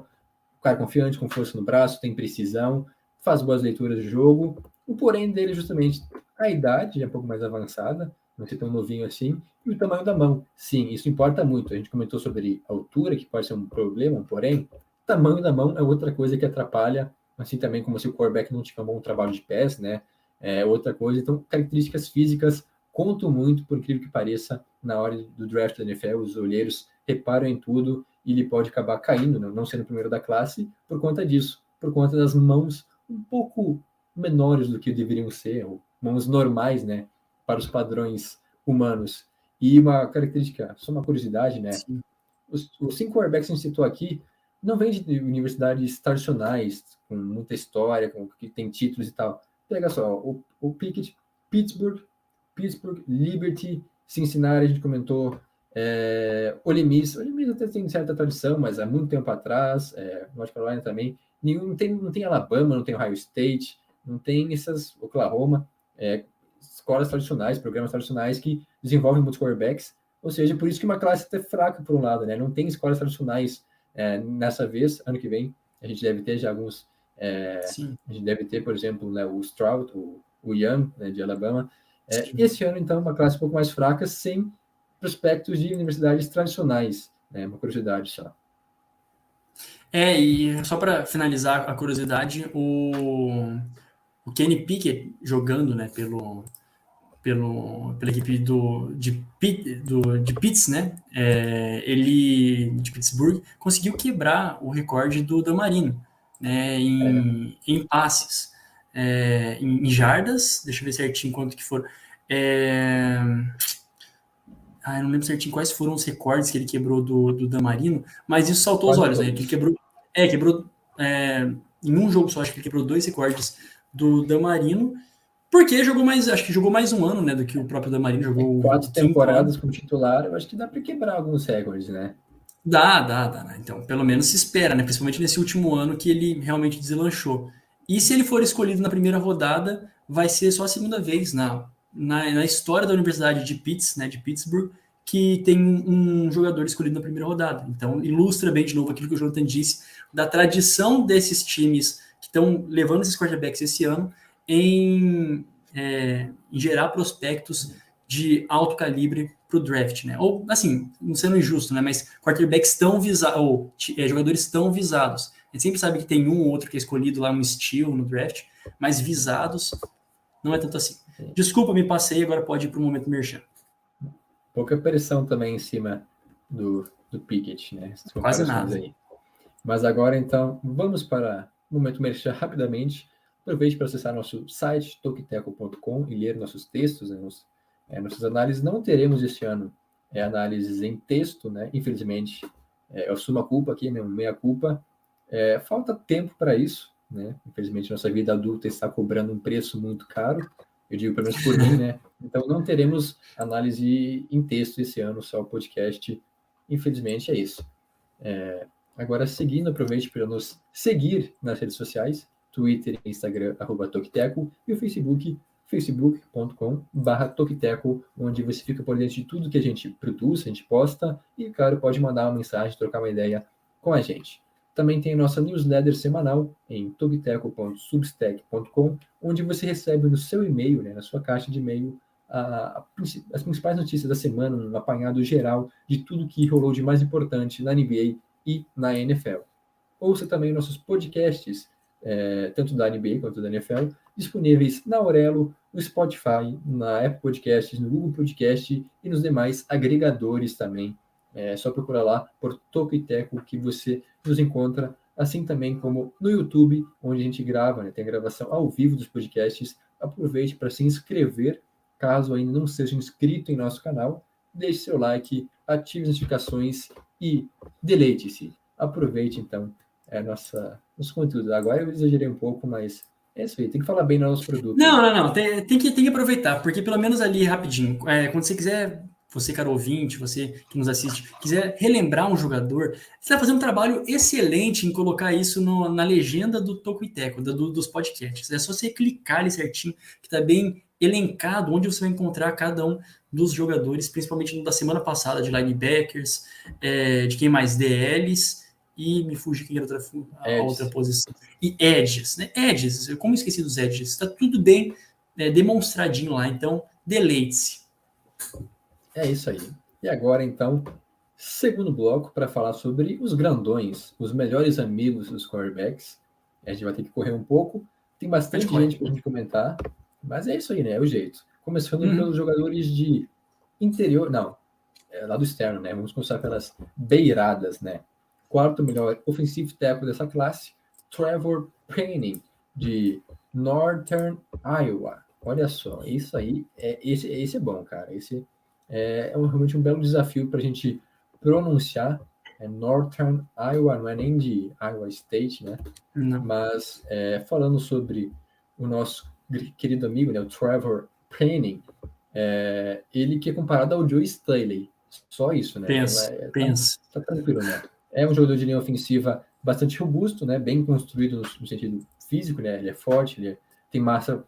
O cara é confiante, com força no braço, tem precisão, faz boas leituras de jogo. O porém dele é justamente a idade, é um pouco mais avançada, não ser tão novinho assim, e o tamanho da mão. Sim, isso importa muito. A gente comentou sobre altura, que pode ser um problema, um porém. Tamanho da mão é outra coisa que atrapalha assim também como se o quarterback não tinha um bom trabalho de pés, né? É outra coisa. Então, características físicas contam muito, por incrível que pareça, na hora do draft da NFL, os olheiros reparam em tudo e ele pode acabar caindo, né? não sendo o primeiro da classe, por conta disso, por conta das mãos um pouco menores do que deveriam ser, ou mãos normais, né? Para os padrões humanos. E uma característica, só uma curiosidade, né? Sim. Os, os cinco quarterbacks que a gente citou aqui não vêm de universidades tradicionais, com muita história, com, que tem títulos e tal. Pega só, o, o Pickett, Pittsburgh, Pittsburgh, Liberty, Cincinnati, a gente comentou, é, Ole Miss, Ole Miss até tem certa tradição, mas há muito tempo atrás, é, North Carolina também, nenhum, não, tem, não tem Alabama, não tem Ohio State, não tem essas, Oklahoma, é, escolas tradicionais, programas tradicionais que desenvolvem muitos quarterbacks, ou seja, por isso que uma classe até fraca por um lado, né? Não tem escolas tradicionais é, nessa vez, ano que vem, a gente deve ter já alguns, é, a gente deve ter, por exemplo, né, o Stroud, o, o Young, né, de Alabama. É, esse ano, então, uma classe um pouco mais fraca, sem prospectos de universidades tradicionais. Né, uma curiosidade só. É, e só para finalizar a curiosidade, o, o Kenny Pickett jogando, né, pelo, pelo, pela equipe do, de, do, de Pitts, né, é, ele, de Pittsburgh, conseguiu quebrar o recorde do Damarino, né, em, em passes, é, em, em jardas, deixa eu ver certinho quanto que foram, é, ah, eu não lembro certinho quais foram os recordes que ele quebrou do, do Damarino, mas isso saltou os olhos, né? Ele quebrou, é, quebrou é, em um jogo só, acho que ele quebrou dois recordes do Damarino, porque jogou mais, acho que jogou mais um ano, né, do que o próprio Damarino jogou. Quatro cinco temporadas como titular, eu acho que dá para quebrar alguns recordes, né? Dá, dá, dá. né? Então, pelo menos se espera, né? Principalmente nesse último ano que ele realmente deslanchou. E se ele for escolhido na primeira rodada, vai ser só a segunda vez na, na, na história da Universidade de Pitts, né, de Pittsburgh, que tem um, um jogador escolhido na primeira rodada. Então, ilustra bem de novo aquilo que o Jonathan disse, da tradição desses times que estão levando esses quarterbacks esse ano em, é, em gerar prospectos de alto calibre para o draft, né? Ou, assim, não sendo injusto, né? Mas quarterbacks tão visados, ou é, jogadores tão visados. A gente sempre sabe que tem um ou outro que é escolhido lá, um steal no draft, mas visados não é tanto assim. Desculpa, me passei, agora pode ir para o momento merchan. Pouca pressão também em cima do, do Pickett, né? Quase nada. Aí. Mas agora, então, vamos para o momento merchan rapidamente. Aproveite para acessar nosso site, tokiteco.com, e ler nossos textos, né, nos- é, nossas análises. Não teremos este ano é, análises em texto, né? Infelizmente, é, eu assumo a culpa aqui, né? Meia culpa. É, falta tempo para isso, né? Infelizmente, nossa vida adulta está cobrando um preço muito caro. Eu digo pelo menos por mim, né? (laughs) Então, não teremos análise em texto esse ano, só o podcast. Infelizmente, é isso. É, agora, seguindo, aproveite para nos seguir nas redes sociais, Twitter e Instagram, arroba Tokiteco, e o Facebook, facebook.com.br Tokiteco, onde você fica por dentro de tudo que a gente produz, a gente posta, e, claro, pode mandar uma mensagem, trocar uma ideia com a gente. Também tem a nossa newsletter semanal em togteco.substack.com, onde você recebe no seu e-mail, né, na sua caixa de e-mail, a, a, as principais notícias da semana, um apanhado geral de tudo que rolou de mais importante na NBA e na NFL. Ouça também nossos podcasts, é, tanto da NBA quanto da NFL, disponíveis na Aurelo, no Spotify, na Apple Podcasts, no Google Podcast e nos demais agregadores também. É só procurar lá por Toco e Teco que você nos encontra, assim também como no YouTube, onde a gente grava, né, tem gravação ao vivo dos podcasts. Aproveite para se inscrever, caso ainda não seja inscrito em nosso canal, deixe seu like, ative as notificações e deleite-se. Aproveite então é, nossa, nosso conteúdo. Agora eu exagerei um pouco, mas é isso aí, tem que falar bem do nosso produto. Não, não, não, tem, tem, que, tem que aproveitar, porque pelo menos ali, rapidinho, é, quando você quiser, você, cara ouvinte, você que nos assiste, quiser relembrar um jogador, você está fazendo um trabalho excelente em colocar isso no, na legenda do Toco e Teco, do, dos podcasts. É só você clicar ali certinho, que está bem elencado, onde você vai encontrar cada um dos jogadores, principalmente da semana passada, de linebackers, é, de quem mais? DLs, e me fugi quem era outra, a outra posição. E edges, né? Edges, eu como esqueci dos edges, está tudo bem é, demonstradinho lá, então deleite-se. É isso aí. E agora, então, segundo bloco para falar sobre os grandões, os melhores amigos dos quarterbacks. A gente vai ter que correr um pouco, tem bastante gente para a gente comentar, mas é isso aí, né? É o jeito. Começando uhum. pelos jogadores de interior, não, é, lado externo, né? Vamos começar pelas beiradas, né? Quarto melhor ofensivo tackle dessa classe, Trevor Penning, de Northern Iowa. Olha só, isso aí, é, esse, esse é bom, cara. Esse é, é um, realmente um belo desafio para a gente pronunciar. É Northern Iowa, não é nem de Iowa State, né? Não. Mas é, falando sobre o nosso querido amigo, né, o Trevor Penning, é, ele que é comparado ao Joe Staley. Só isso, né? Pensa, é, pensa. Tá, tá tranquilo, né? É um jogador de linha ofensiva bastante robusto, né? Bem construído no, no sentido físico, né? Ele é forte, ele é, tem massa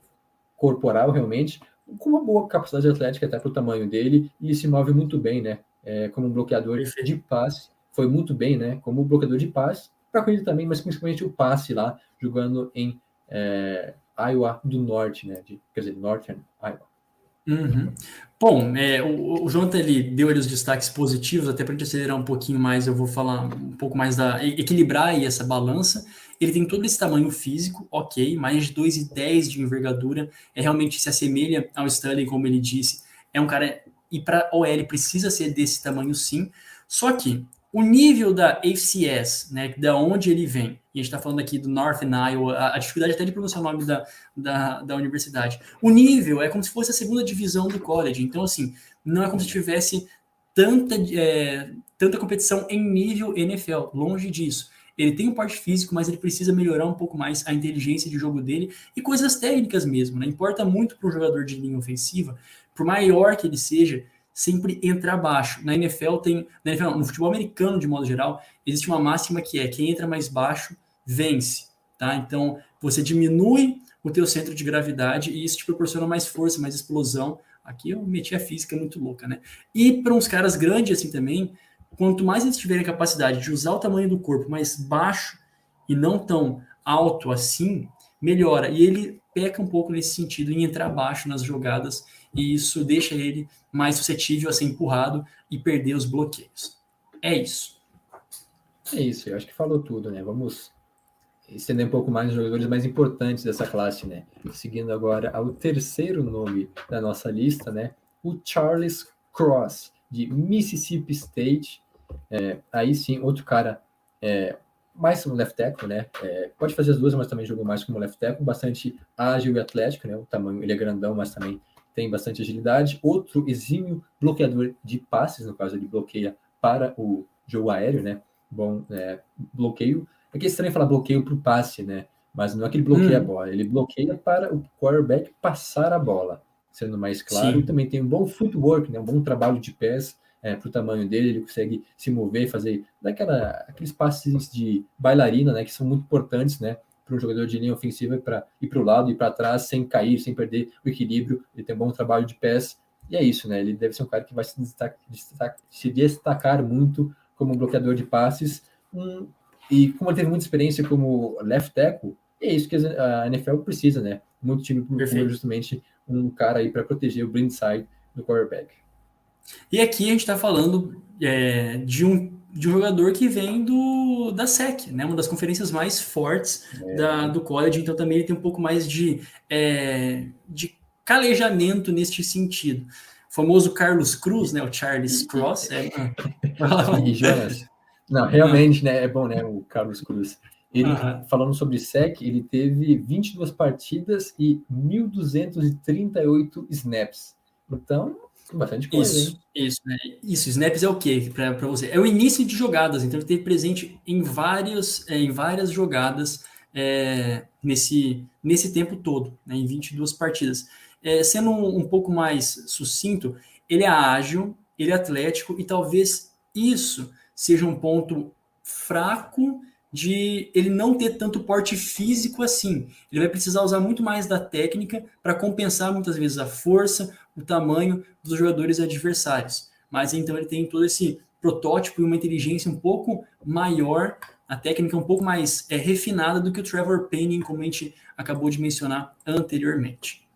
corporal realmente, com uma boa capacidade atlética até para o tamanho dele, e se move muito bem, né? É, como um bloqueador Perfeito. de passe, foi muito bem, né? Como bloqueador de passe, para corrida também, mas principalmente o passe lá, jogando em é, Iowa do Norte, né? De, quer dizer, Northern Iowa. Uhum. Bom, é, o, o Jonathan ele deu ali os destaques positivos, até para a gente acelerar um pouquinho mais, eu vou falar um pouco mais da. equilibrar aí essa balança. Ele tem todo esse tamanho físico, ok, mais de 2,10 de envergadura, é realmente se assemelha ao Stanley, como ele disse. É um cara. E para OL precisa ser desse tamanho sim. Só que o nível da ACS, né, da onde ele vem, e a gente está falando aqui do Northern Iowa, a, a, dificuldade até de pronunciar o nome da, da, da, universidade. O nível é como se fosse a segunda divisão do college, então, assim, não é como se tivesse tanta, é, tanta competição em nível NFL, longe disso. Ele tem um porte físico, mas ele precisa melhorar um pouco mais a inteligência de jogo dele e coisas técnicas mesmo, né? Importa muito para o jogador de linha ofensiva, por maior que ele seja, sempre entra abaixo. Na NFL tem, na NFL, no futebol americano de modo geral, existe uma máxima que é quem entra mais baixo vence, tá? Então você diminui o teu centro de gravidade e isso te proporciona mais força, mais explosão. Aqui eu meti a física muito louca, né? E para uns caras grandes assim também, quanto mais eles tiverem capacidade de usar o tamanho do corpo mais baixo e não tão alto assim, melhora. E ele peca um pouco nesse sentido em entrar baixo nas jogadas e isso deixa ele mais suscetível a ser empurrado e perder os bloqueios. É isso. É isso, eu acho que falou tudo, né? Vamos estender um pouco mais os jogadores mais importantes dessa classe, né? Seguindo agora ao terceiro nome da nossa lista, né? O Charles Cross, de Mississippi State. É, aí sim, outro cara é, mais como left tackle, né? É, pode fazer as duas, mas também jogou mais como left tackle, bastante ágil e atlético, né? O tamanho, ele é grandão, mas também tem bastante agilidade. Outro exímio bloqueador de passes, no caso ele bloqueia para o jogo aéreo, né? Bom é, bloqueio. É que é estranho falar bloqueio para o passe, né? Mas não é que ele bloqueia hum. a bola, ele bloqueia para o quarterback passar a bola, sendo mais claro. Sim. Também tem um bom footwork, né? Um bom trabalho de pés é, para o tamanho dele, ele consegue se mover, fazer daquela, aqueles passes de bailarina, né? Que são muito importantes, né? Para um jogador de linha ofensiva para ir para o lado e para trás sem cair, sem perder o equilíbrio. Ele tem um bom trabalho de pés. E é isso, né? Ele deve ser um cara que vai se destacar, se destacar muito como um bloqueador de passes. Um e como ele teve muita experiência como left tackle, é isso que a NFL precisa, né? Muito time procura justamente um cara aí para proteger o blindside do quarterback. E aqui a gente está falando é, de, um, de um jogador que vem do, da SEC, né? uma das conferências mais fortes é. da, do college, então também ele tem um pouco mais de, é, de calejamento neste sentido. O famoso Carlos Cruz, né? o Charles Cross. É, (laughs) não, realmente né, é bom, né? O Carlos Cruz. Ele, uhum. falando sobre SEC, ele teve 22 partidas e 1.238 snaps. Então, Bastante coisa, isso, hein? Isso, né? Isso, snaps é o quê para você? É o início de jogadas, então ele teve presente em, vários, é, em várias jogadas é, nesse, nesse tempo todo, né, em 22 partidas. É, sendo um, um, pouco mais sucinto, ele é ágil, ele é atlético e talvez isso seja um ponto fraco de ele não ter tanto porte físico assim. Ele vai precisar usar muito mais da técnica para compensar muitas vezes a força, o tamanho dos jogadores adversários. Mas então ele tem todo esse protótipo e uma inteligência um pouco maior, a técnica um pouco mais é, refinada do que o Trevor Penning, como a gente acabou de mencionar anteriormente.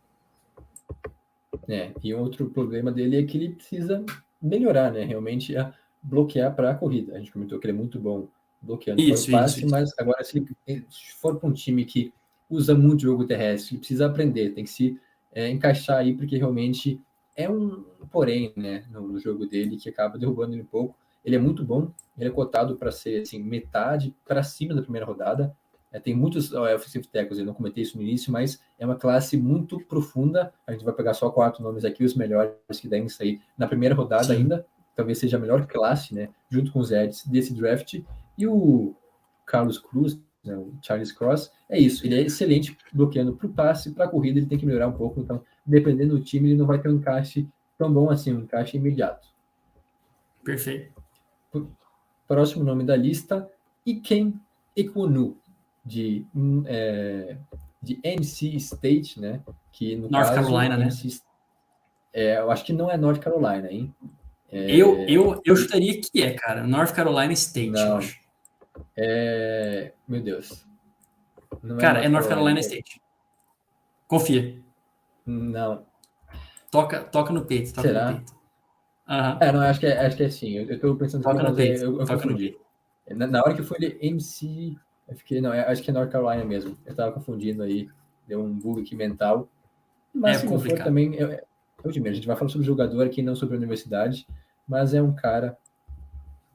É, e outro problema dele é que ele precisa melhorar, né? Realmente a bloquear para a corrida. A gente comentou que ele é muito bom bloqueando isso, passe, isso, mas agora se ele for para um time que usa muito jogo terrestre, ele precisa aprender, tem que se é, encaixar aí, porque realmente é um porém né, no, no, jogo dele que acaba derrubando ele um pouco. Ele é muito bom, ele é cotado para ser assim, metade para cima da primeira rodada. É, tem muitos oh, offensive tackles, eu não comentei isso no início, mas é uma classe muito profunda. A gente vai pegar só quatro nomes aqui, os melhores que devem sair na primeira rodada Sim. ainda. Talvez seja a melhor classe, né? Junto com os Eds desse draft. E o Carlos Cruz, né, o Charles Cross, é isso. Ele é excelente bloqueando para o passe, para a corrida ele tem que melhorar um pouco. Então, dependendo do time, ele não vai ter um encaixe tão bom assim, um encaixe imediato. Perfeito. Próximo nome da lista, Iken Ekwonu, de, é, de NC State, né? Que no North caso, Carolina, NC, né? É, eu acho que não é North Carolina, hein? É... Eu, eu, eu chutaria que é, cara. North Carolina State, não. eu acho. É... Meu Deus. Não é cara, é North, Carolina, State. Confia. Não. Toca, toca no peito, toca Será? no peito. Uhum. É, não, acho que é, acho que é sim. Eu, eu tô pensando toca no peito. Eu, eu toca confundi. Na, na, hora que foi ele MC, eu fiquei, não, acho que é North Carolina mesmo. Eu tava confundindo aí, deu um bug aqui mental. Mas é se complicado. for também, eu, eu a gente vai falar sobre o jogador aqui, não sobre a universidade, mas é um cara.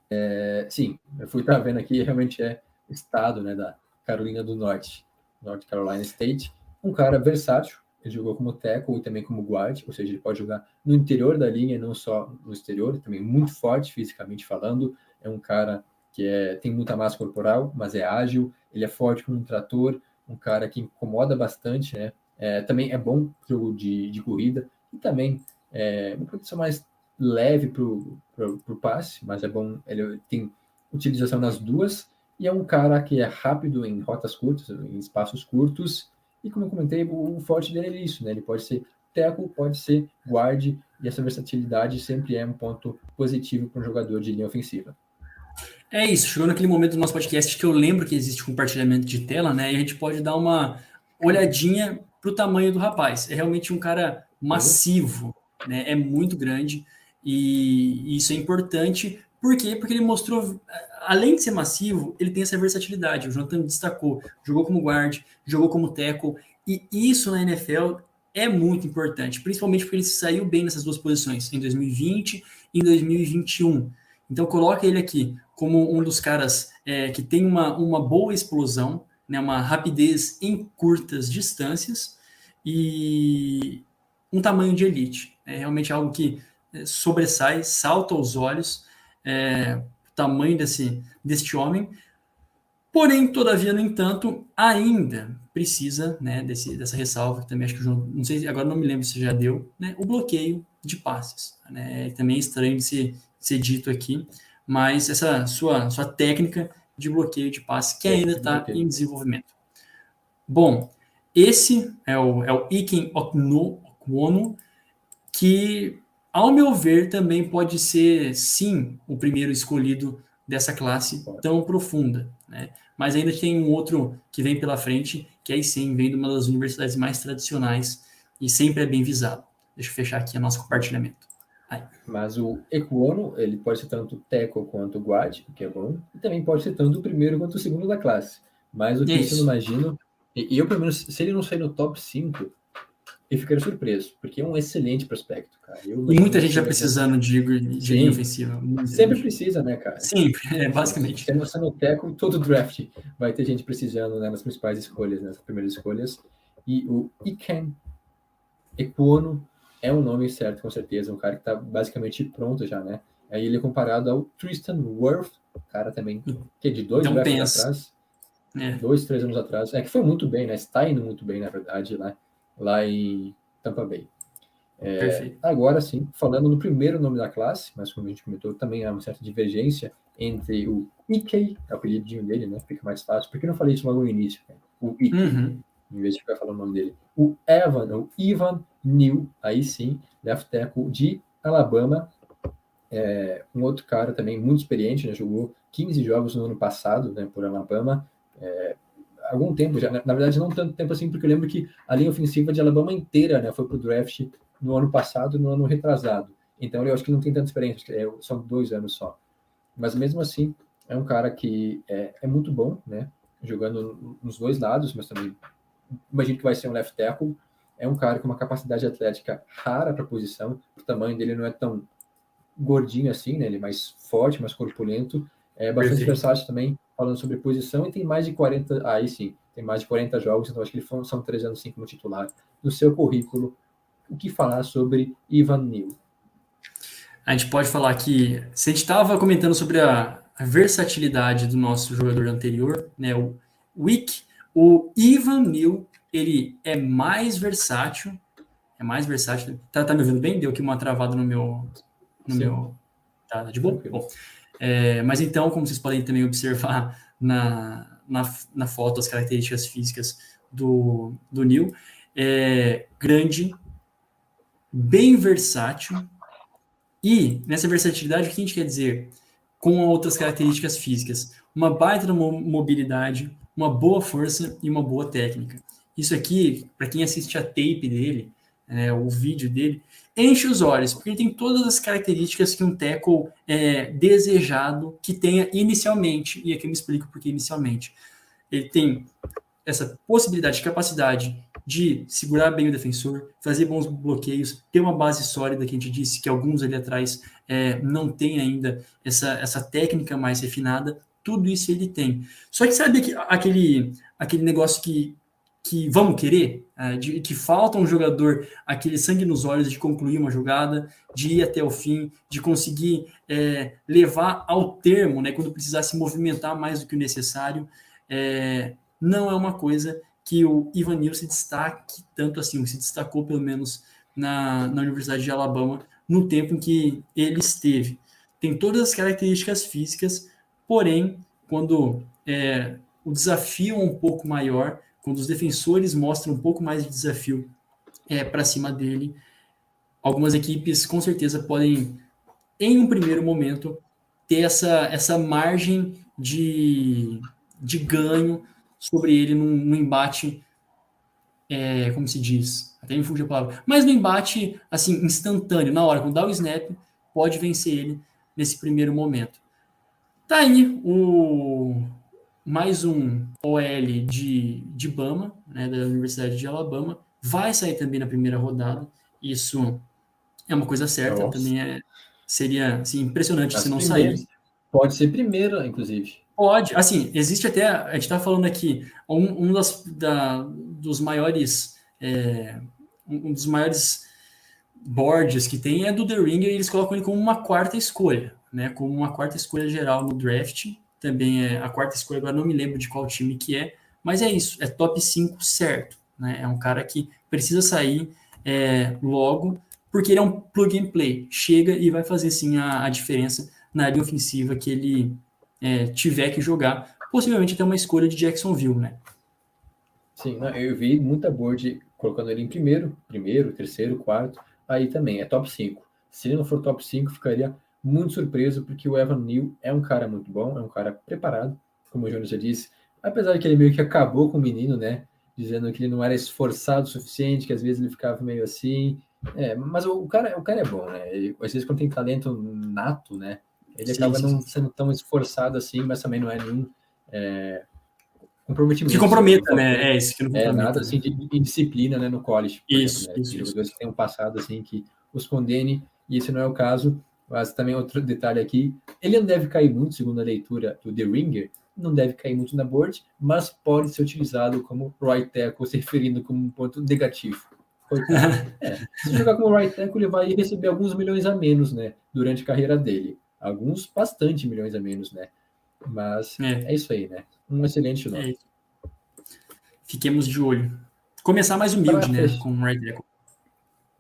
É, sim, eu fui estar vendo aqui, realmente é estado né, da Carolina do Norte, North Carolina State. Um cara versátil, ele jogou como tackle e também como guard, ou seja, ele pode jogar no interior da linha, não só no exterior, também muito forte fisicamente falando. É um cara que é, tem muita massa corporal, mas é ágil, ele é forte como um trator, um cara que incomoda bastante, né? É, também é bom jogo de, de corrida, e também é uma proteção mais leve para o passe, mas é bom, ele tem utilização nas duas, e é um cara que é rápido em rotas curtas, em espaços curtos, e como eu comentei, o, forte dele é isso, né? Ele pode ser teco, pode ser guard, e essa versatilidade sempre é um ponto positivo para um jogador de linha ofensiva. É isso, chegou naquele momento do nosso podcast que eu lembro que existe compartilhamento de tela, né? E a gente pode dar uma olhadinha para o tamanho do rapaz. É realmente um cara massivo, né? É muito grande e isso é importante. Por quê? Porque ele mostrou, além de ser massivo, ele tem essa versatilidade. O Jonathan destacou, jogou como guard, jogou como tackle, e isso na NFL é muito importante, principalmente porque ele saiu bem nessas duas posições, em 2020 e em 2021. Então, coloca ele aqui como um dos caras é, que tem uma, uma boa explosão, né, uma rapidez em curtas distâncias, e um tamanho de elite. É realmente algo que sobressai, salta aos olhos é, o tamanho desse, deste homem. Porém, todavia, no entanto, ainda precisa né, desse, dessa ressalva, que também acho que o João, não sei, agora não me lembro se já deu, né, o bloqueio de passes. Né, também é estranho de ser, ser dito aqui, mas essa sua, sua técnica de bloqueio de passes que ainda está em desenvolvimento. Bom, esse é o, é o Iken Okno, Kwonu, que, ao meu ver, também pode ser, sim, o primeiro escolhido dessa classe tão profunda, né? Mas ainda tem um outro que vem pela frente, que aí sim vem de uma das universidades mais tradicionais e sempre é bem visado. Deixa eu fechar aqui o nosso compartilhamento. Aí. Mas o Equono, ele pode ser tanto Teco quanto Guad, o que é bom, e também pode ser tanto o primeiro quanto o segundo da classe. Mas o que Isso. eu não imagino, e eu pelo menos, se ele não sair no top 5, eu ficaria surpreso, porque é um excelente prospecto, cara. Eu E muita gente já precisando de, de Sim. linha ofensiva. Sempre gente. precisa, né, cara? Sempre, é, basicamente. Tendo você no Teco, todo draft vai ter gente precisando né, nas principais escolhas, né, nas primeiras escolhas. E o Iken Equono é o nome certo, com certeza. Um cara que tá basicamente pronto já, né? Aí ele é comparado ao Tristan Wirth, cara também, que é de dois Então drafts pensa. atrás, É. dois, três anos atrás. É que foi muito bem, né? Está indo muito bem, na verdade, lá, lá em Tampa Bay. Perfeito. Agora sim, falando no primeiro nome da classe, mas como a gente comentou, também há uma certa divergência entre o Ike, é o apelidinho dele, né? Fica mais fácil. Por que não falei isso logo no início? O Ike, Uhum. em vez de ficar falando o nome dele. O Evan, o Ivan New, aí sim, left tackle de Alabama. É, um outro cara também muito experiente, né? Jogou 15 jogos no ano passado, né? Por Alabama. É, algum tempo já, na na verdade não tanto tempo assim, porque eu lembro que a linha ofensiva de Alabama inteira, né? Foi pro draft no ano passado no ano retrasado. Então eu acho que não tem tanta experiência, é, são dois anos só. Mas mesmo assim, é um cara que é, é muito bom, né? Jogando nos dois lados, mas também imagino que vai ser um left tackle. É um cara com uma capacidade atlética rara para a posição. O tamanho dele não é tão gordinho assim, né? Ele é mais forte, mais corpulento. É bastante versátil também, falando sobre posição. E tem mais de 40, aí sim, tem mais de 40 jogos. Então acho que ele foi, são três anos sim como titular. No seu currículo, o que falar sobre Ivan Neal? A gente pode falar que, se a gente estava comentando sobre a, a versatilidade do nosso jogador anterior, né, o Wick, o Ivan Neal, ele é mais versátil, é mais versátil. Tá, tá me ouvindo bem? Deu aqui uma travada no meu, no Sim. meu, tá, tá de boa? Bom, é, mas então, como vocês podem também observar (laughs) na, na, na foto as características físicas do, do Neil, é grande, bem versátil, e nessa versatilidade, o que a gente quer dizer com outras características físicas? Uma baita mo- mobilidade, uma boa força e uma boa técnica. Isso aqui, para quem assiste a tape dele, né, o vídeo dele, enche os olhos, porque ele tem todas as características que um tackle é desejado que tenha inicialmente, e aqui eu me explico por que inicialmente. Ele tem essa possibilidade, capacidade de segurar bem o defensor, fazer bons bloqueios, ter uma base sólida, que a gente disse que alguns ali atrás é, não tem ainda essa, essa técnica mais refinada, tudo isso ele tem. Só que sabe que, aquele, aquele negócio que, que vamos querer, é, de, que falta um jogador aquele sangue nos olhos de concluir uma jogada, de ir até o fim, de conseguir é, levar ao termo, né, quando precisar se movimentar mais do que o necessário, é, não é uma coisa que o Ivan Neal se destaque tanto assim, se destacou pelo menos na, na Universidade de Alabama no tempo em que ele esteve. Tem todas as características físicas, porém, quando é, o desafio é um pouco maior, quando os defensores mostram um pouco mais de desafio é, para cima dele, algumas equipes com certeza podem, em um primeiro momento, ter essa, essa margem de, de ganho sobre ele num, num embate, é, como se diz, até me fugiu a palavra, mas no embate, assim, instantâneo, na hora, quando dá o snap, pode vencer ele nesse primeiro momento. Tá aí o mais um OL de, de Bama, né, da Universidade de Alabama, vai sair também na primeira rodada, isso é uma coisa certa, Nossa. também é, seria assim, impressionante se não sair. Pode ser primeira, inclusive. Pode, assim, existe até, a gente está falando aqui, um, um das, da, dos maiores, é, um dos maiores boards que tem é do The Ringer, e eles colocam ele como uma quarta escolha, né, como uma quarta escolha geral no draft, também é a quarta escolha, agora não me lembro de qual time que é, mas é isso, é top 5 certo, né, é um cara que precisa sair é, logo, porque ele é um plug and play, chega e vai fazer sim a, a diferença na área ofensiva que ele é, tiver que jogar, possivelmente até uma escolha de Jacksonville, né? Sim, eu vi muita board colocando ele em primeiro, primeiro, terceiro, quarto, aí também é top 5. Se ele não for top 5, ficaria muito surpreso, porque o Evan Neal é um cara muito bom, é um cara preparado, como o Jonas já disse, apesar de que ele meio que acabou com o menino, né? Dizendo que ele não era esforçado o suficiente, que às vezes ele ficava meio assim. É, mas o, cara, o cara é bom, né? Ele, às vezes quando tem talento nato, né? Ele Sim, acaba sim, não sim. sendo tão esforçado assim, mas também não é nenhum é, comprometimento. Que comprometa, Não né? É isso que não É, comprometa. nada assim de indisciplina, né, no college. Isso, exemplo, né? isso, que têm um passado assim que os condene, e esse não é o caso. Mas também outro detalhe aqui, ele não deve cair muito, segundo a leitura do The Ringer, não deve cair muito na board, mas pode ser utilizado como right tackle, se referindo como um ponto negativo. (laughs) É, se jogar como right tackle, ele vai receber alguns milhões a menos, né, durante a carreira dele. Alguns bastante milhões a menos, né? Mas É. é, isso aí, né? Um excelente nome. É. Fiquemos de olho. Começar mais humilde, Pra né? fechar. Com right tackle.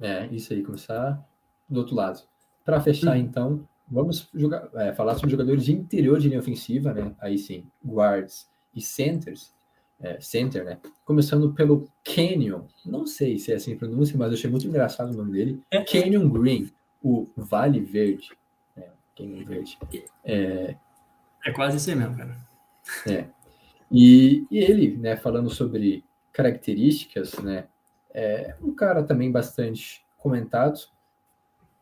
É, isso aí, começar do outro lado. Para fechar, Hum. então, vamos jogar, é, falar sobre jogadores de interior de linha ofensiva, né? Aí sim, guards e centers. É, center, né? Começando pelo Canyon. Não sei se é assim a pronúncia, mas eu achei muito engraçado o nome dele. É. Canyon Green, o Vale Verde. É, Canyon Verde. É, É quase isso aí mesmo, cara. E, e ele, né, falando sobre características, né, é um cara também bastante comentado.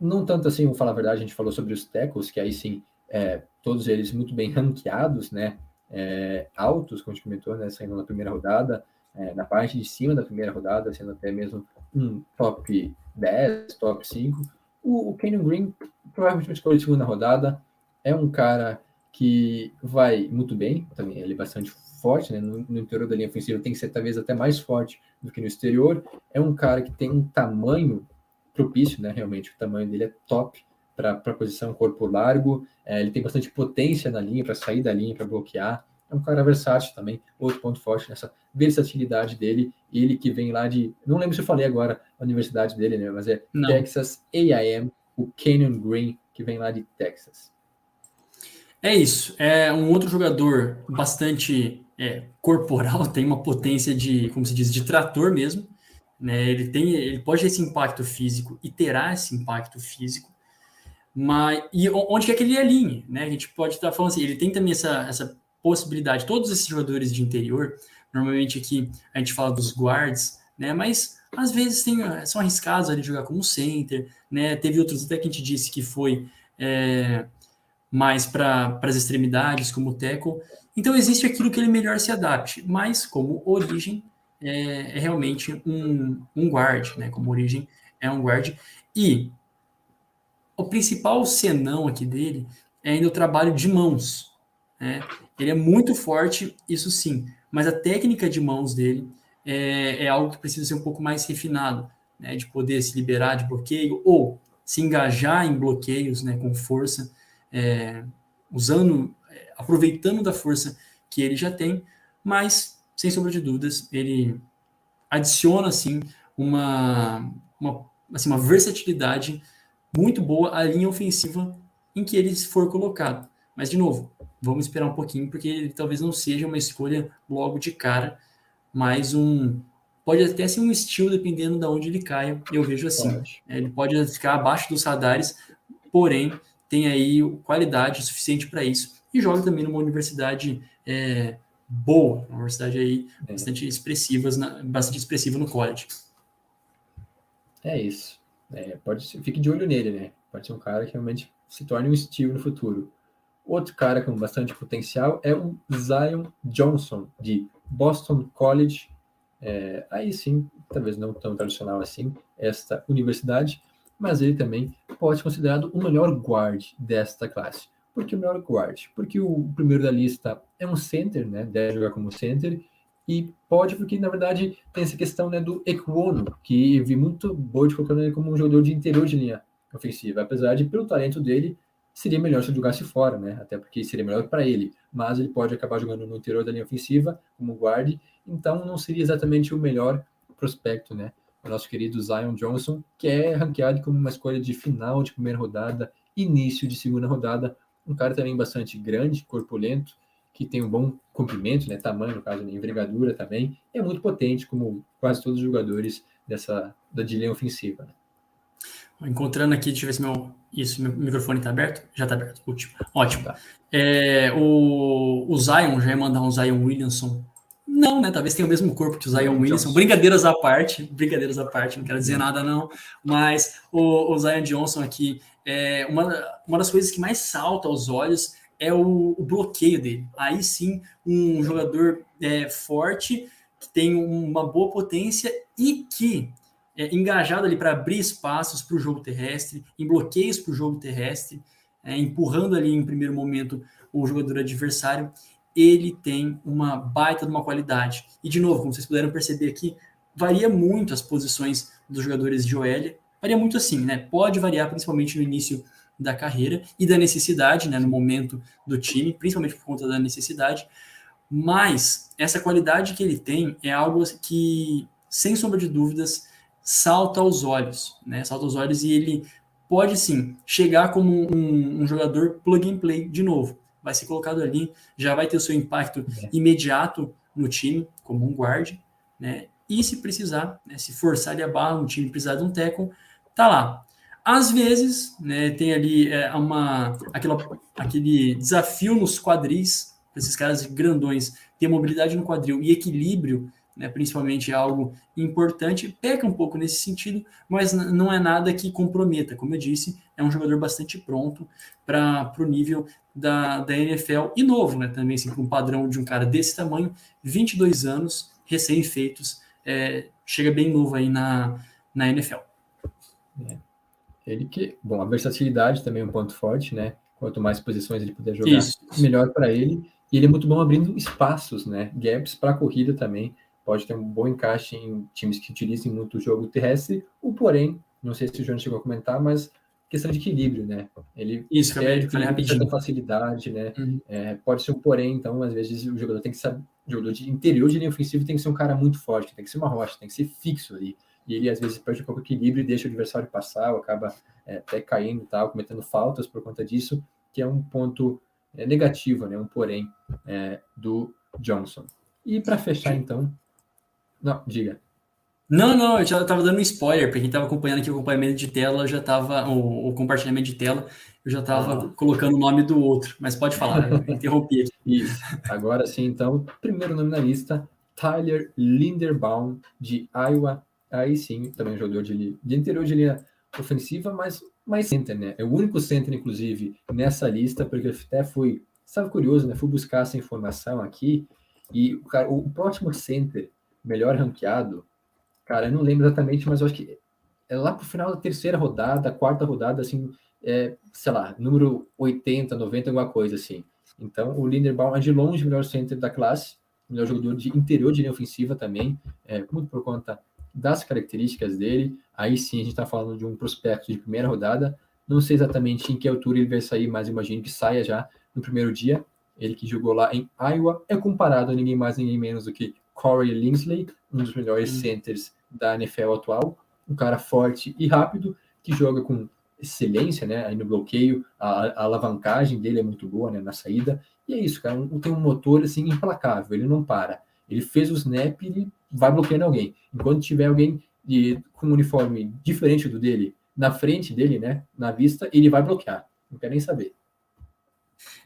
Não tanto assim, vou falar a verdade, a gente falou sobre os tackles, que aí sim, é, todos eles muito bem (laughs) ranqueados, né, é, altos, como a gente comentou, né, saindo na primeira rodada, é, na parte de cima da primeira rodada, sendo até mesmo um top 10, top 5. O, o Kenyon Green provavelmente vai escolher segunda rodada, é um cara que vai muito bem, também ele é bastante forte, né? No, no interior da linha ofensiva tem que ser talvez até mais forte do que no exterior. É um cara que tem um tamanho propício, né? Realmente, o tamanho dele é top para a posição corpo largo. É, ele tem bastante potência na linha para sair da linha, para bloquear. É um cara versátil também, outro ponto forte nessa versatilidade dele. Ele que vem lá de, não lembro se eu falei agora a universidade dele, né? Mas é Não. Texas A&M, o Canyon Green, que vem lá de Texas. É isso. É um outro jogador bastante é, corporal, (laughs) tem uma potência de, como se diz, de trator mesmo. Né? Ele tem, ele pode ter esse impacto físico e terá esse impacto físico. Mas e onde quer que ele alinhe, né? A gente pode estar falando assim, ele tem também essa, essa possibilidade. Todos esses jogadores de interior, normalmente aqui a gente fala dos guards, né? Mas às vezes tem, são arriscados ali jogar como center, né? Teve outros até que a gente disse que foi é, mais para as extremidades, como o tackle. Então existe aquilo que ele melhor se adapte, mas como origem é, é realmente um, um guard, né? Como origem é um guard. E o principal senão aqui dele é ainda o trabalho de mãos. Né? Ele é muito forte, isso sim, mas a técnica de mãos dele é, é algo que precisa ser um pouco mais refinado, né? de poder se liberar de bloqueio ou se engajar em bloqueios né, com força, é, usando, é, aproveitando da força que ele já tem, mas, sem sombra de dúvidas, ele adiciona assim, uma, uma, assim, uma versatilidade muito boa à linha ofensiva em que ele for colocado. Mas, de novo, vamos esperar um pouquinho, porque ele talvez não seja uma escolha logo de cara, mas um. Pode até ser um estilo, dependendo de onde ele caia, eu vejo assim. Pode. Ele pode ficar abaixo dos radares, porém tem aí qualidade suficiente para isso. E joga também numa universidade é, boa, uma universidade aí É. bastante, expressivas na, bastante expressiva no college. É isso. É, pode ser, fique de olho nele, né? Pode ser um cara que realmente se torne um estilo no futuro. Outro cara com bastante potencial é o Zion Johnson, de Boston College. É, aí sim, talvez não tão tradicional assim, esta universidade, mas ele também pode ser considerado o melhor guard desta classe. Por que o melhor guard? Porque o primeiro da lista é um center, né? Deve jogar como center, e pode porque, na verdade, tem essa questão né, do Equono, que vi muito Boyd colocando ele como um jogador de interior de linha ofensiva, apesar de, pelo talento dele, seria melhor se jogasse fora, né? Até porque seria melhor para ele, mas ele pode acabar jogando no interior da linha ofensiva, como guarde, então não seria exatamente o melhor prospecto, né? O nosso querido Zion Johnson, que é ranqueado como uma escolha de final de primeira rodada, início de segunda rodada, um cara também bastante grande, corpulento, que tem um bom comprimento, né, tamanho, no caso, né, envergadura também, é muito potente, como quase todos os jogadores dessa da de linha ofensiva. Né? Encontrando aqui, deixa eu ver se meu, isso, meu microfone está aberto. Já está aberto. Último. Ótimo. Tá. É, o, o Zion já ia mandar um Zion Williamson. Não, né? Talvez tenha o mesmo corpo que o Zion Williamson. Johnson. Brincadeiras à parte, brincadeiras à parte, não quero dizer nada, não. Mas o, o Zion Johnson aqui, é, uma, uma das coisas que mais salta aos olhos é o, o bloqueio dele. Aí sim, um jogador é, forte, que tem uma boa potência e que é, engajado ali para abrir espaços para o jogo terrestre, em bloqueios para o jogo terrestre, é, empurrando ali em primeiro momento o jogador adversário, ele tem uma baita de uma qualidade. E de novo, como vocês puderam perceber aqui, varia muito as posições dos jogadores de OL, varia muito assim, né? Pode variar principalmente no início da carreira e da necessidade, né, no momento do time, principalmente por conta da necessidade, mas essa qualidade que ele tem é algo que, sem sombra de dúvidas, salta aos olhos, né? Salta aos olhos e ele pode sim chegar como um, um, jogador plug and play de novo. Vai ser colocado ali, já vai ter o seu impacto imediato no time, como um guard, né? E se precisar, né, se forçar ali a barra, um time precisar de um tackle, tá lá. Às vezes, né, tem ali é, uma, aquela, aquele desafio nos quadris, esses caras grandões ter mobilidade no quadril e equilíbrio né, principalmente é algo importante, peca um pouco nesse sentido, mas não é nada que comprometa. Como eu disse, é um jogador bastante pronto para o nível da, da NFL e novo, né, também assim, um padrão de um cara desse tamanho, 22 anos, recém-feitos, é, chega bem novo aí na, na NFL. É. Ele que, bom, a versatilidade também é um ponto forte, né? Quanto mais posições ele puder jogar, Isso. melhor para ele. E ele é muito bom abrindo espaços, né? Gaps para corrida também pode ter um bom encaixe em times que utilizem muito o jogo terrestre, o porém, não sei se o João chegou a comentar, mas questão de equilíbrio, né? Ele Isso, quer rapidinho. facilidade, né? Uhum. É, pode ser um porém, então, às vezes, o jogador tem que saber, o jogador de interior de linha ofensiva tem que ser um cara muito forte, tem que ser uma rocha, tem que ser fixo ali. E ele, às vezes, perde um pouco de equilíbrio e deixa o adversário passar, ou acaba é, até caindo e tal, cometendo faltas por conta disso, que é um ponto é, negativo, né? Um porém é, do Johnson. E para fechar, então, não, diga. Não, não, eu já estava dando um spoiler, para quem estava acompanhando aqui o acompanhamento de tela, eu já estava, o, o, compartilhamento de tela, eu já estava ah. colocando o nome do outro, mas pode falar, eu (laughs) interrompi aqui. Isso, agora sim, então, primeiro nome na lista, Tyler Linderbaum, de Iowa, aí sim, também jogador de, de interior de linha ofensiva, mas mais center, né? É o único center, inclusive, nessa lista, porque eu até fui, estava curioso, né? Fui buscar essa informação aqui, e cara, o próximo center melhor ranqueado, cara, eu não lembro exatamente, mas eu acho que é lá pro final da terceira rodada, quarta rodada, assim, é, sei lá, número 80, 90, alguma coisa assim. Então, o Linderbaum é de longe o melhor center da classe, melhor jogador de interior de linha ofensiva também, é, muito por conta das características dele. Aí sim, a gente está falando de um prospecto de primeira rodada. Não sei exatamente em que altura ele vai sair, mas imagino que saia já no primeiro dia. Ele que jogou lá em Iowa é comparado a ninguém mais, ninguém menos do que Corey Linsley, um dos melhores uhum. centers da NFL atual, um cara forte e rápido, que joga com excelência, né, aí no bloqueio, a, a alavancagem dele é muito boa, né, na saída, e é isso, cara, um, tem um motor, assim, implacável, ele não para, ele fez o snap ele vai bloqueando alguém, enquanto tiver alguém de, com um uniforme diferente do dele, na frente dele, né, na vista, ele vai bloquear, não quer nem saber.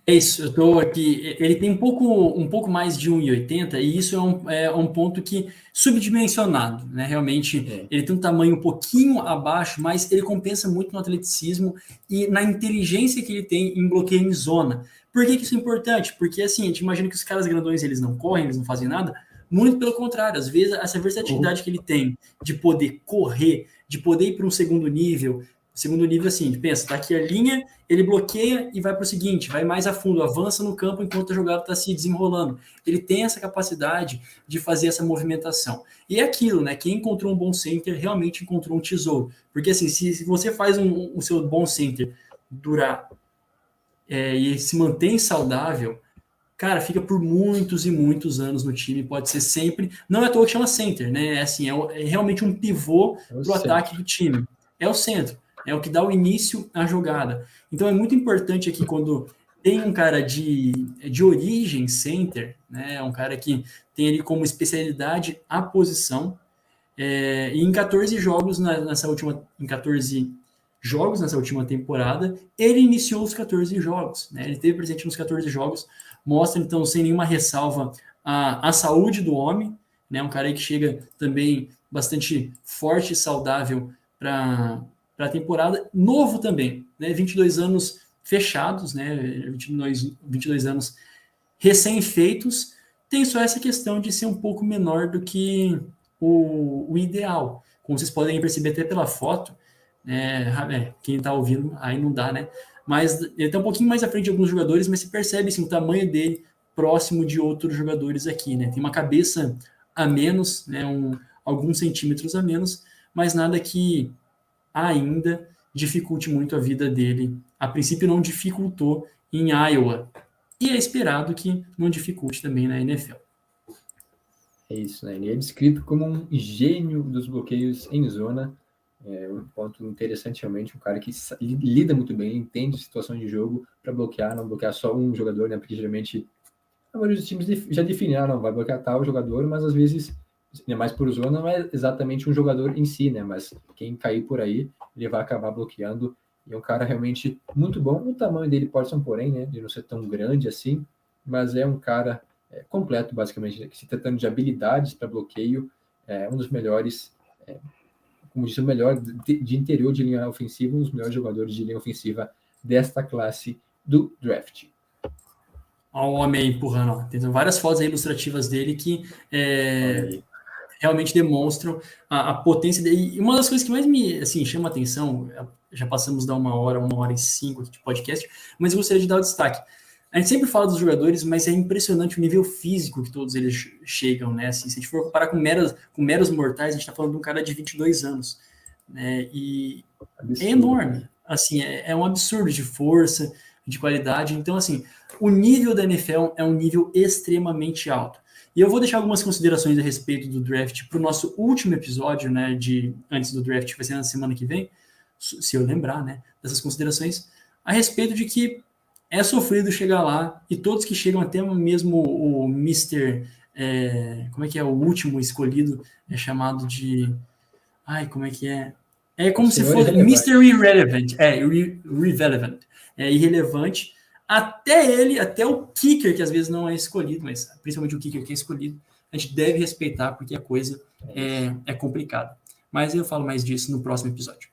É isso, eu estou aqui. Ele tem um pouco, um pouco mais de 1,80 e isso é um, é um ponto que subdimensionado, né? Realmente, é. ele tem um tamanho um pouquinho abaixo, mas ele compensa muito no atleticismo e na inteligência que ele tem em bloqueio em zona. Por que, que isso é importante? Porque assim, a gente imagina que os caras grandões eles não correm, eles não fazem nada. Muito pelo contrário, às vezes essa versatilidade uhum. que ele tem de poder correr, de poder ir para um segundo nível, segundo nível, assim, pensa, tá aqui a linha, ele bloqueia e vai para o seguinte, vai mais a fundo, avança no campo enquanto a jogada está se desenrolando. Ele tem essa capacidade de fazer essa movimentação. E é aquilo, né? Quem encontrou um bom center realmente encontrou um tesouro. Porque assim, se, se você faz um, o seu bom center durar é, e se mantém saudável, cara, fica por muitos e muitos anos no time, pode ser sempre. Não é à toa que chama center, né? É assim, é, é realmente um pivô é para o ataque do time. É o centro é o que dá o início à jogada. Então é muito importante aqui quando tem um cara de, de origem center, né, um cara que tem ele como especialidade a posição, é, e em 14 jogos na, nessa última, em 14 jogos nessa última temporada, ele iniciou os 14 jogos, né? Ele esteve presente nos 14 jogos, mostra então sem nenhuma ressalva a, a saúde do homem, né? Um cara que chega também bastante forte e saudável para a temporada, novo também, né? 22 anos fechados, né? 22, 22 anos recém-feitos, tem só essa questão de ser um pouco menor do que o, o ideal. Como vocês podem perceber até pela foto, né? É, quem está ouvindo aí não dá, né? Mas ele está um pouquinho mais à frente de alguns jogadores, mas se percebe assim, o tamanho dele próximo de outros jogadores aqui, né? Tem uma cabeça a menos, né? Um, alguns centímetros a menos, mas nada que ainda dificulte muito a vida dele. A princípio não dificultou em Iowa, e é esperado que não dificulte também na NFL. É isso, né? Ele é descrito como um gênio dos bloqueios em zona. É um ponto interessante, realmente, um cara que lida muito bem, entende situação de jogo para bloquear, não bloquear só um jogador, né? Porque geralmente a maioria dos times já definiram, não vai bloquear tal jogador, mas às vezes, é mais por zona, não é exatamente um jogador em si, né? Mas quem cair por aí, ele vai acabar bloqueando e é um cara realmente muito bom. O tamanho dele pode ser um porém, né? De não ser tão grande assim, mas é um cara é, completo, basicamente, se tratando de habilidades para bloqueio, é um dos melhores, é, como disse, o melhor de, interior de linha ofensiva, um dos melhores jogadores de linha ofensiva desta classe do draft. Olha o homem empurrando, ó. tem várias fotos ilustrativas dele que é, realmente demonstram a, a, potência dele. E uma das coisas que mais me assim, chama a atenção, já passamos da uma hora, uma hora e cinco aqui de podcast, mas eu gostaria de dar o destaque. A gente sempre fala dos jogadores, mas é impressionante o nível físico que todos eles chegam, né? Assim, se a gente for comparar com meros, com meros mortais, a gente está falando de um cara de 22 anos, né? E absurdo. é enorme, assim, é, é um absurdo de força, de qualidade. Então, assim, o nível da NFL é um nível extremamente alto. E eu vou deixar algumas considerações a respeito do draft para o nosso último episódio, né, de antes do draft, que vai ser na semana que vem, se eu lembrar, né, dessas considerações, a respeito de que é sofrido chegar lá e todos que chegam até mesmo o Mr. É, como é que é o último escolhido é chamado de ai como é que é é como se fosse Mr. Irrelevant é irrelevant é irrelevante até ele até o kicker que às vezes não é escolhido mas principalmente o kicker que é escolhido a gente deve respeitar porque a coisa é, é complicada mas eu falo mais disso no próximo episódio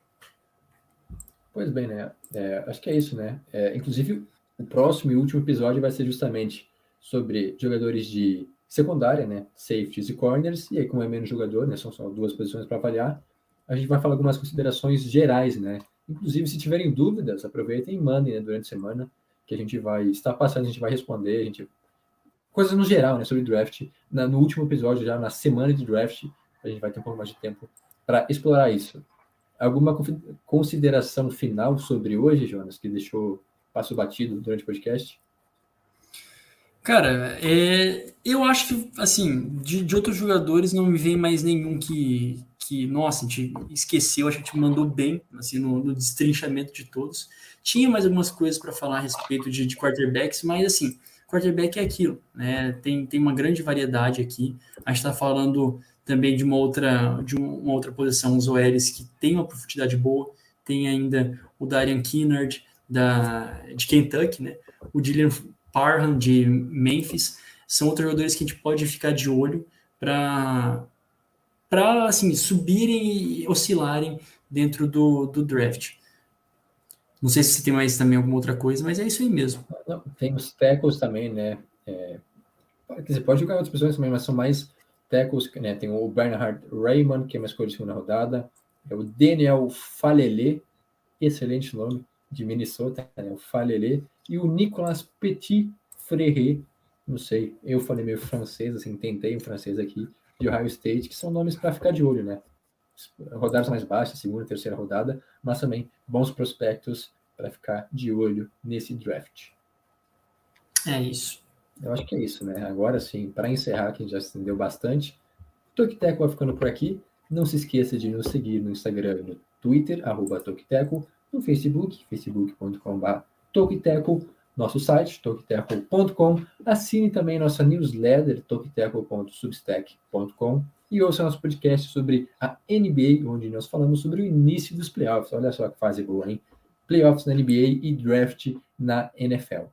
Pois bem, né? É, acho que é isso, né? É, inclusive, o próximo e último episódio vai ser justamente sobre jogadores de secundária, né? Safeties e corners, e aí, como é menos jogador, né? São só duas posições para avaliar, a gente vai falar algumas considerações gerais, né? Inclusive, se tiverem dúvidas, aproveitem e mandem né, durante a semana, que a gente vai estar passando, a gente vai responder, a gente. Coisas no geral, né? Sobre draft. Na, no último episódio, já na semana de draft, a gente vai ter um pouco mais de tempo para explorar isso. Alguma consideração final sobre hoje, Jonas, que deixou passo batido durante o podcast? Cara, é, eu acho que, assim, de, de, outros jogadores não me vem mais nenhum que, que, nossa, a gente esqueceu, a gente mandou bem, assim, no, no destrinchamento de todos. Tinha mais algumas coisas para falar a respeito de, de quarterbacks, mas, assim, quarterback é aquilo, né? Tem, tem uma grande variedade aqui. A gente está falando também de uma outra, de uma outra posição, os OLs que tem uma profundidade boa, tem ainda o Darian Kinnard da, de Kentucky, né? o Dylan Parham de Memphis, são outros jogadores que a gente pode ficar de olho para para assim, subirem e oscilarem dentro do, do draft. Não sei se tem mais também alguma outra coisa, mas é isso aí mesmo. Não, tem os tackles também, né? É, dizer, pode jogar outras pessoas também, mas são mais tackles, né? Tem o Bernhard Raymond, que é uma escolha de segunda rodada, é o Daniel Falele, excelente nome, de Minnesota, né? o Falele, e o Nicolas Petit Frere, não sei, eu falei meio francês, assim, tentei um francês aqui, de Ohio State, que são nomes para ficar de olho, né? Rodadas mais baixas, segunda, terceira rodada, mas também bons prospectos para ficar de olho nesse draft. É isso. Eu acho que é isso, né? Agora sim, para encerrar, que a gente já estendeu bastante, Tokiteco vai ficando por aqui. Não se esqueça de nos seguir no Instagram e no Twitter, arroba Tokiteco, no Facebook, facebook.com.br Tokiteco, nosso site, tokiteco.com. Assine também nossa newsletter, tokiteco.substack.com. e ouça nosso podcast sobre a NBA, onde nós falamos sobre o início dos playoffs. Olha só que fase boa, hein? Playoffs na NBA e draft na NFL.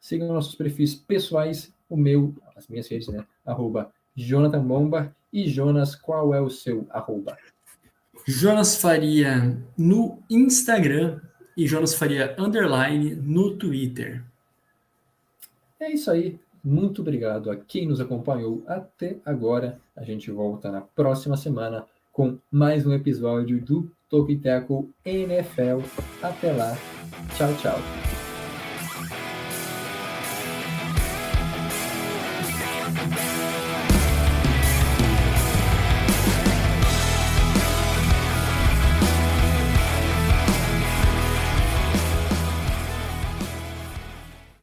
Sigam nossos perfis pessoais, o meu, as minhas redes, né? Arroba Jonathan Bomba e Jonas, qual é o seu arroba? Jonas Faria no Instagram e Jonas Faria underline no Twitter. É isso aí. Muito obrigado a quem nos acompanhou até agora. A gente volta na próxima semana com mais um episódio do Tackle NFL. Até lá. Tchau, tchau.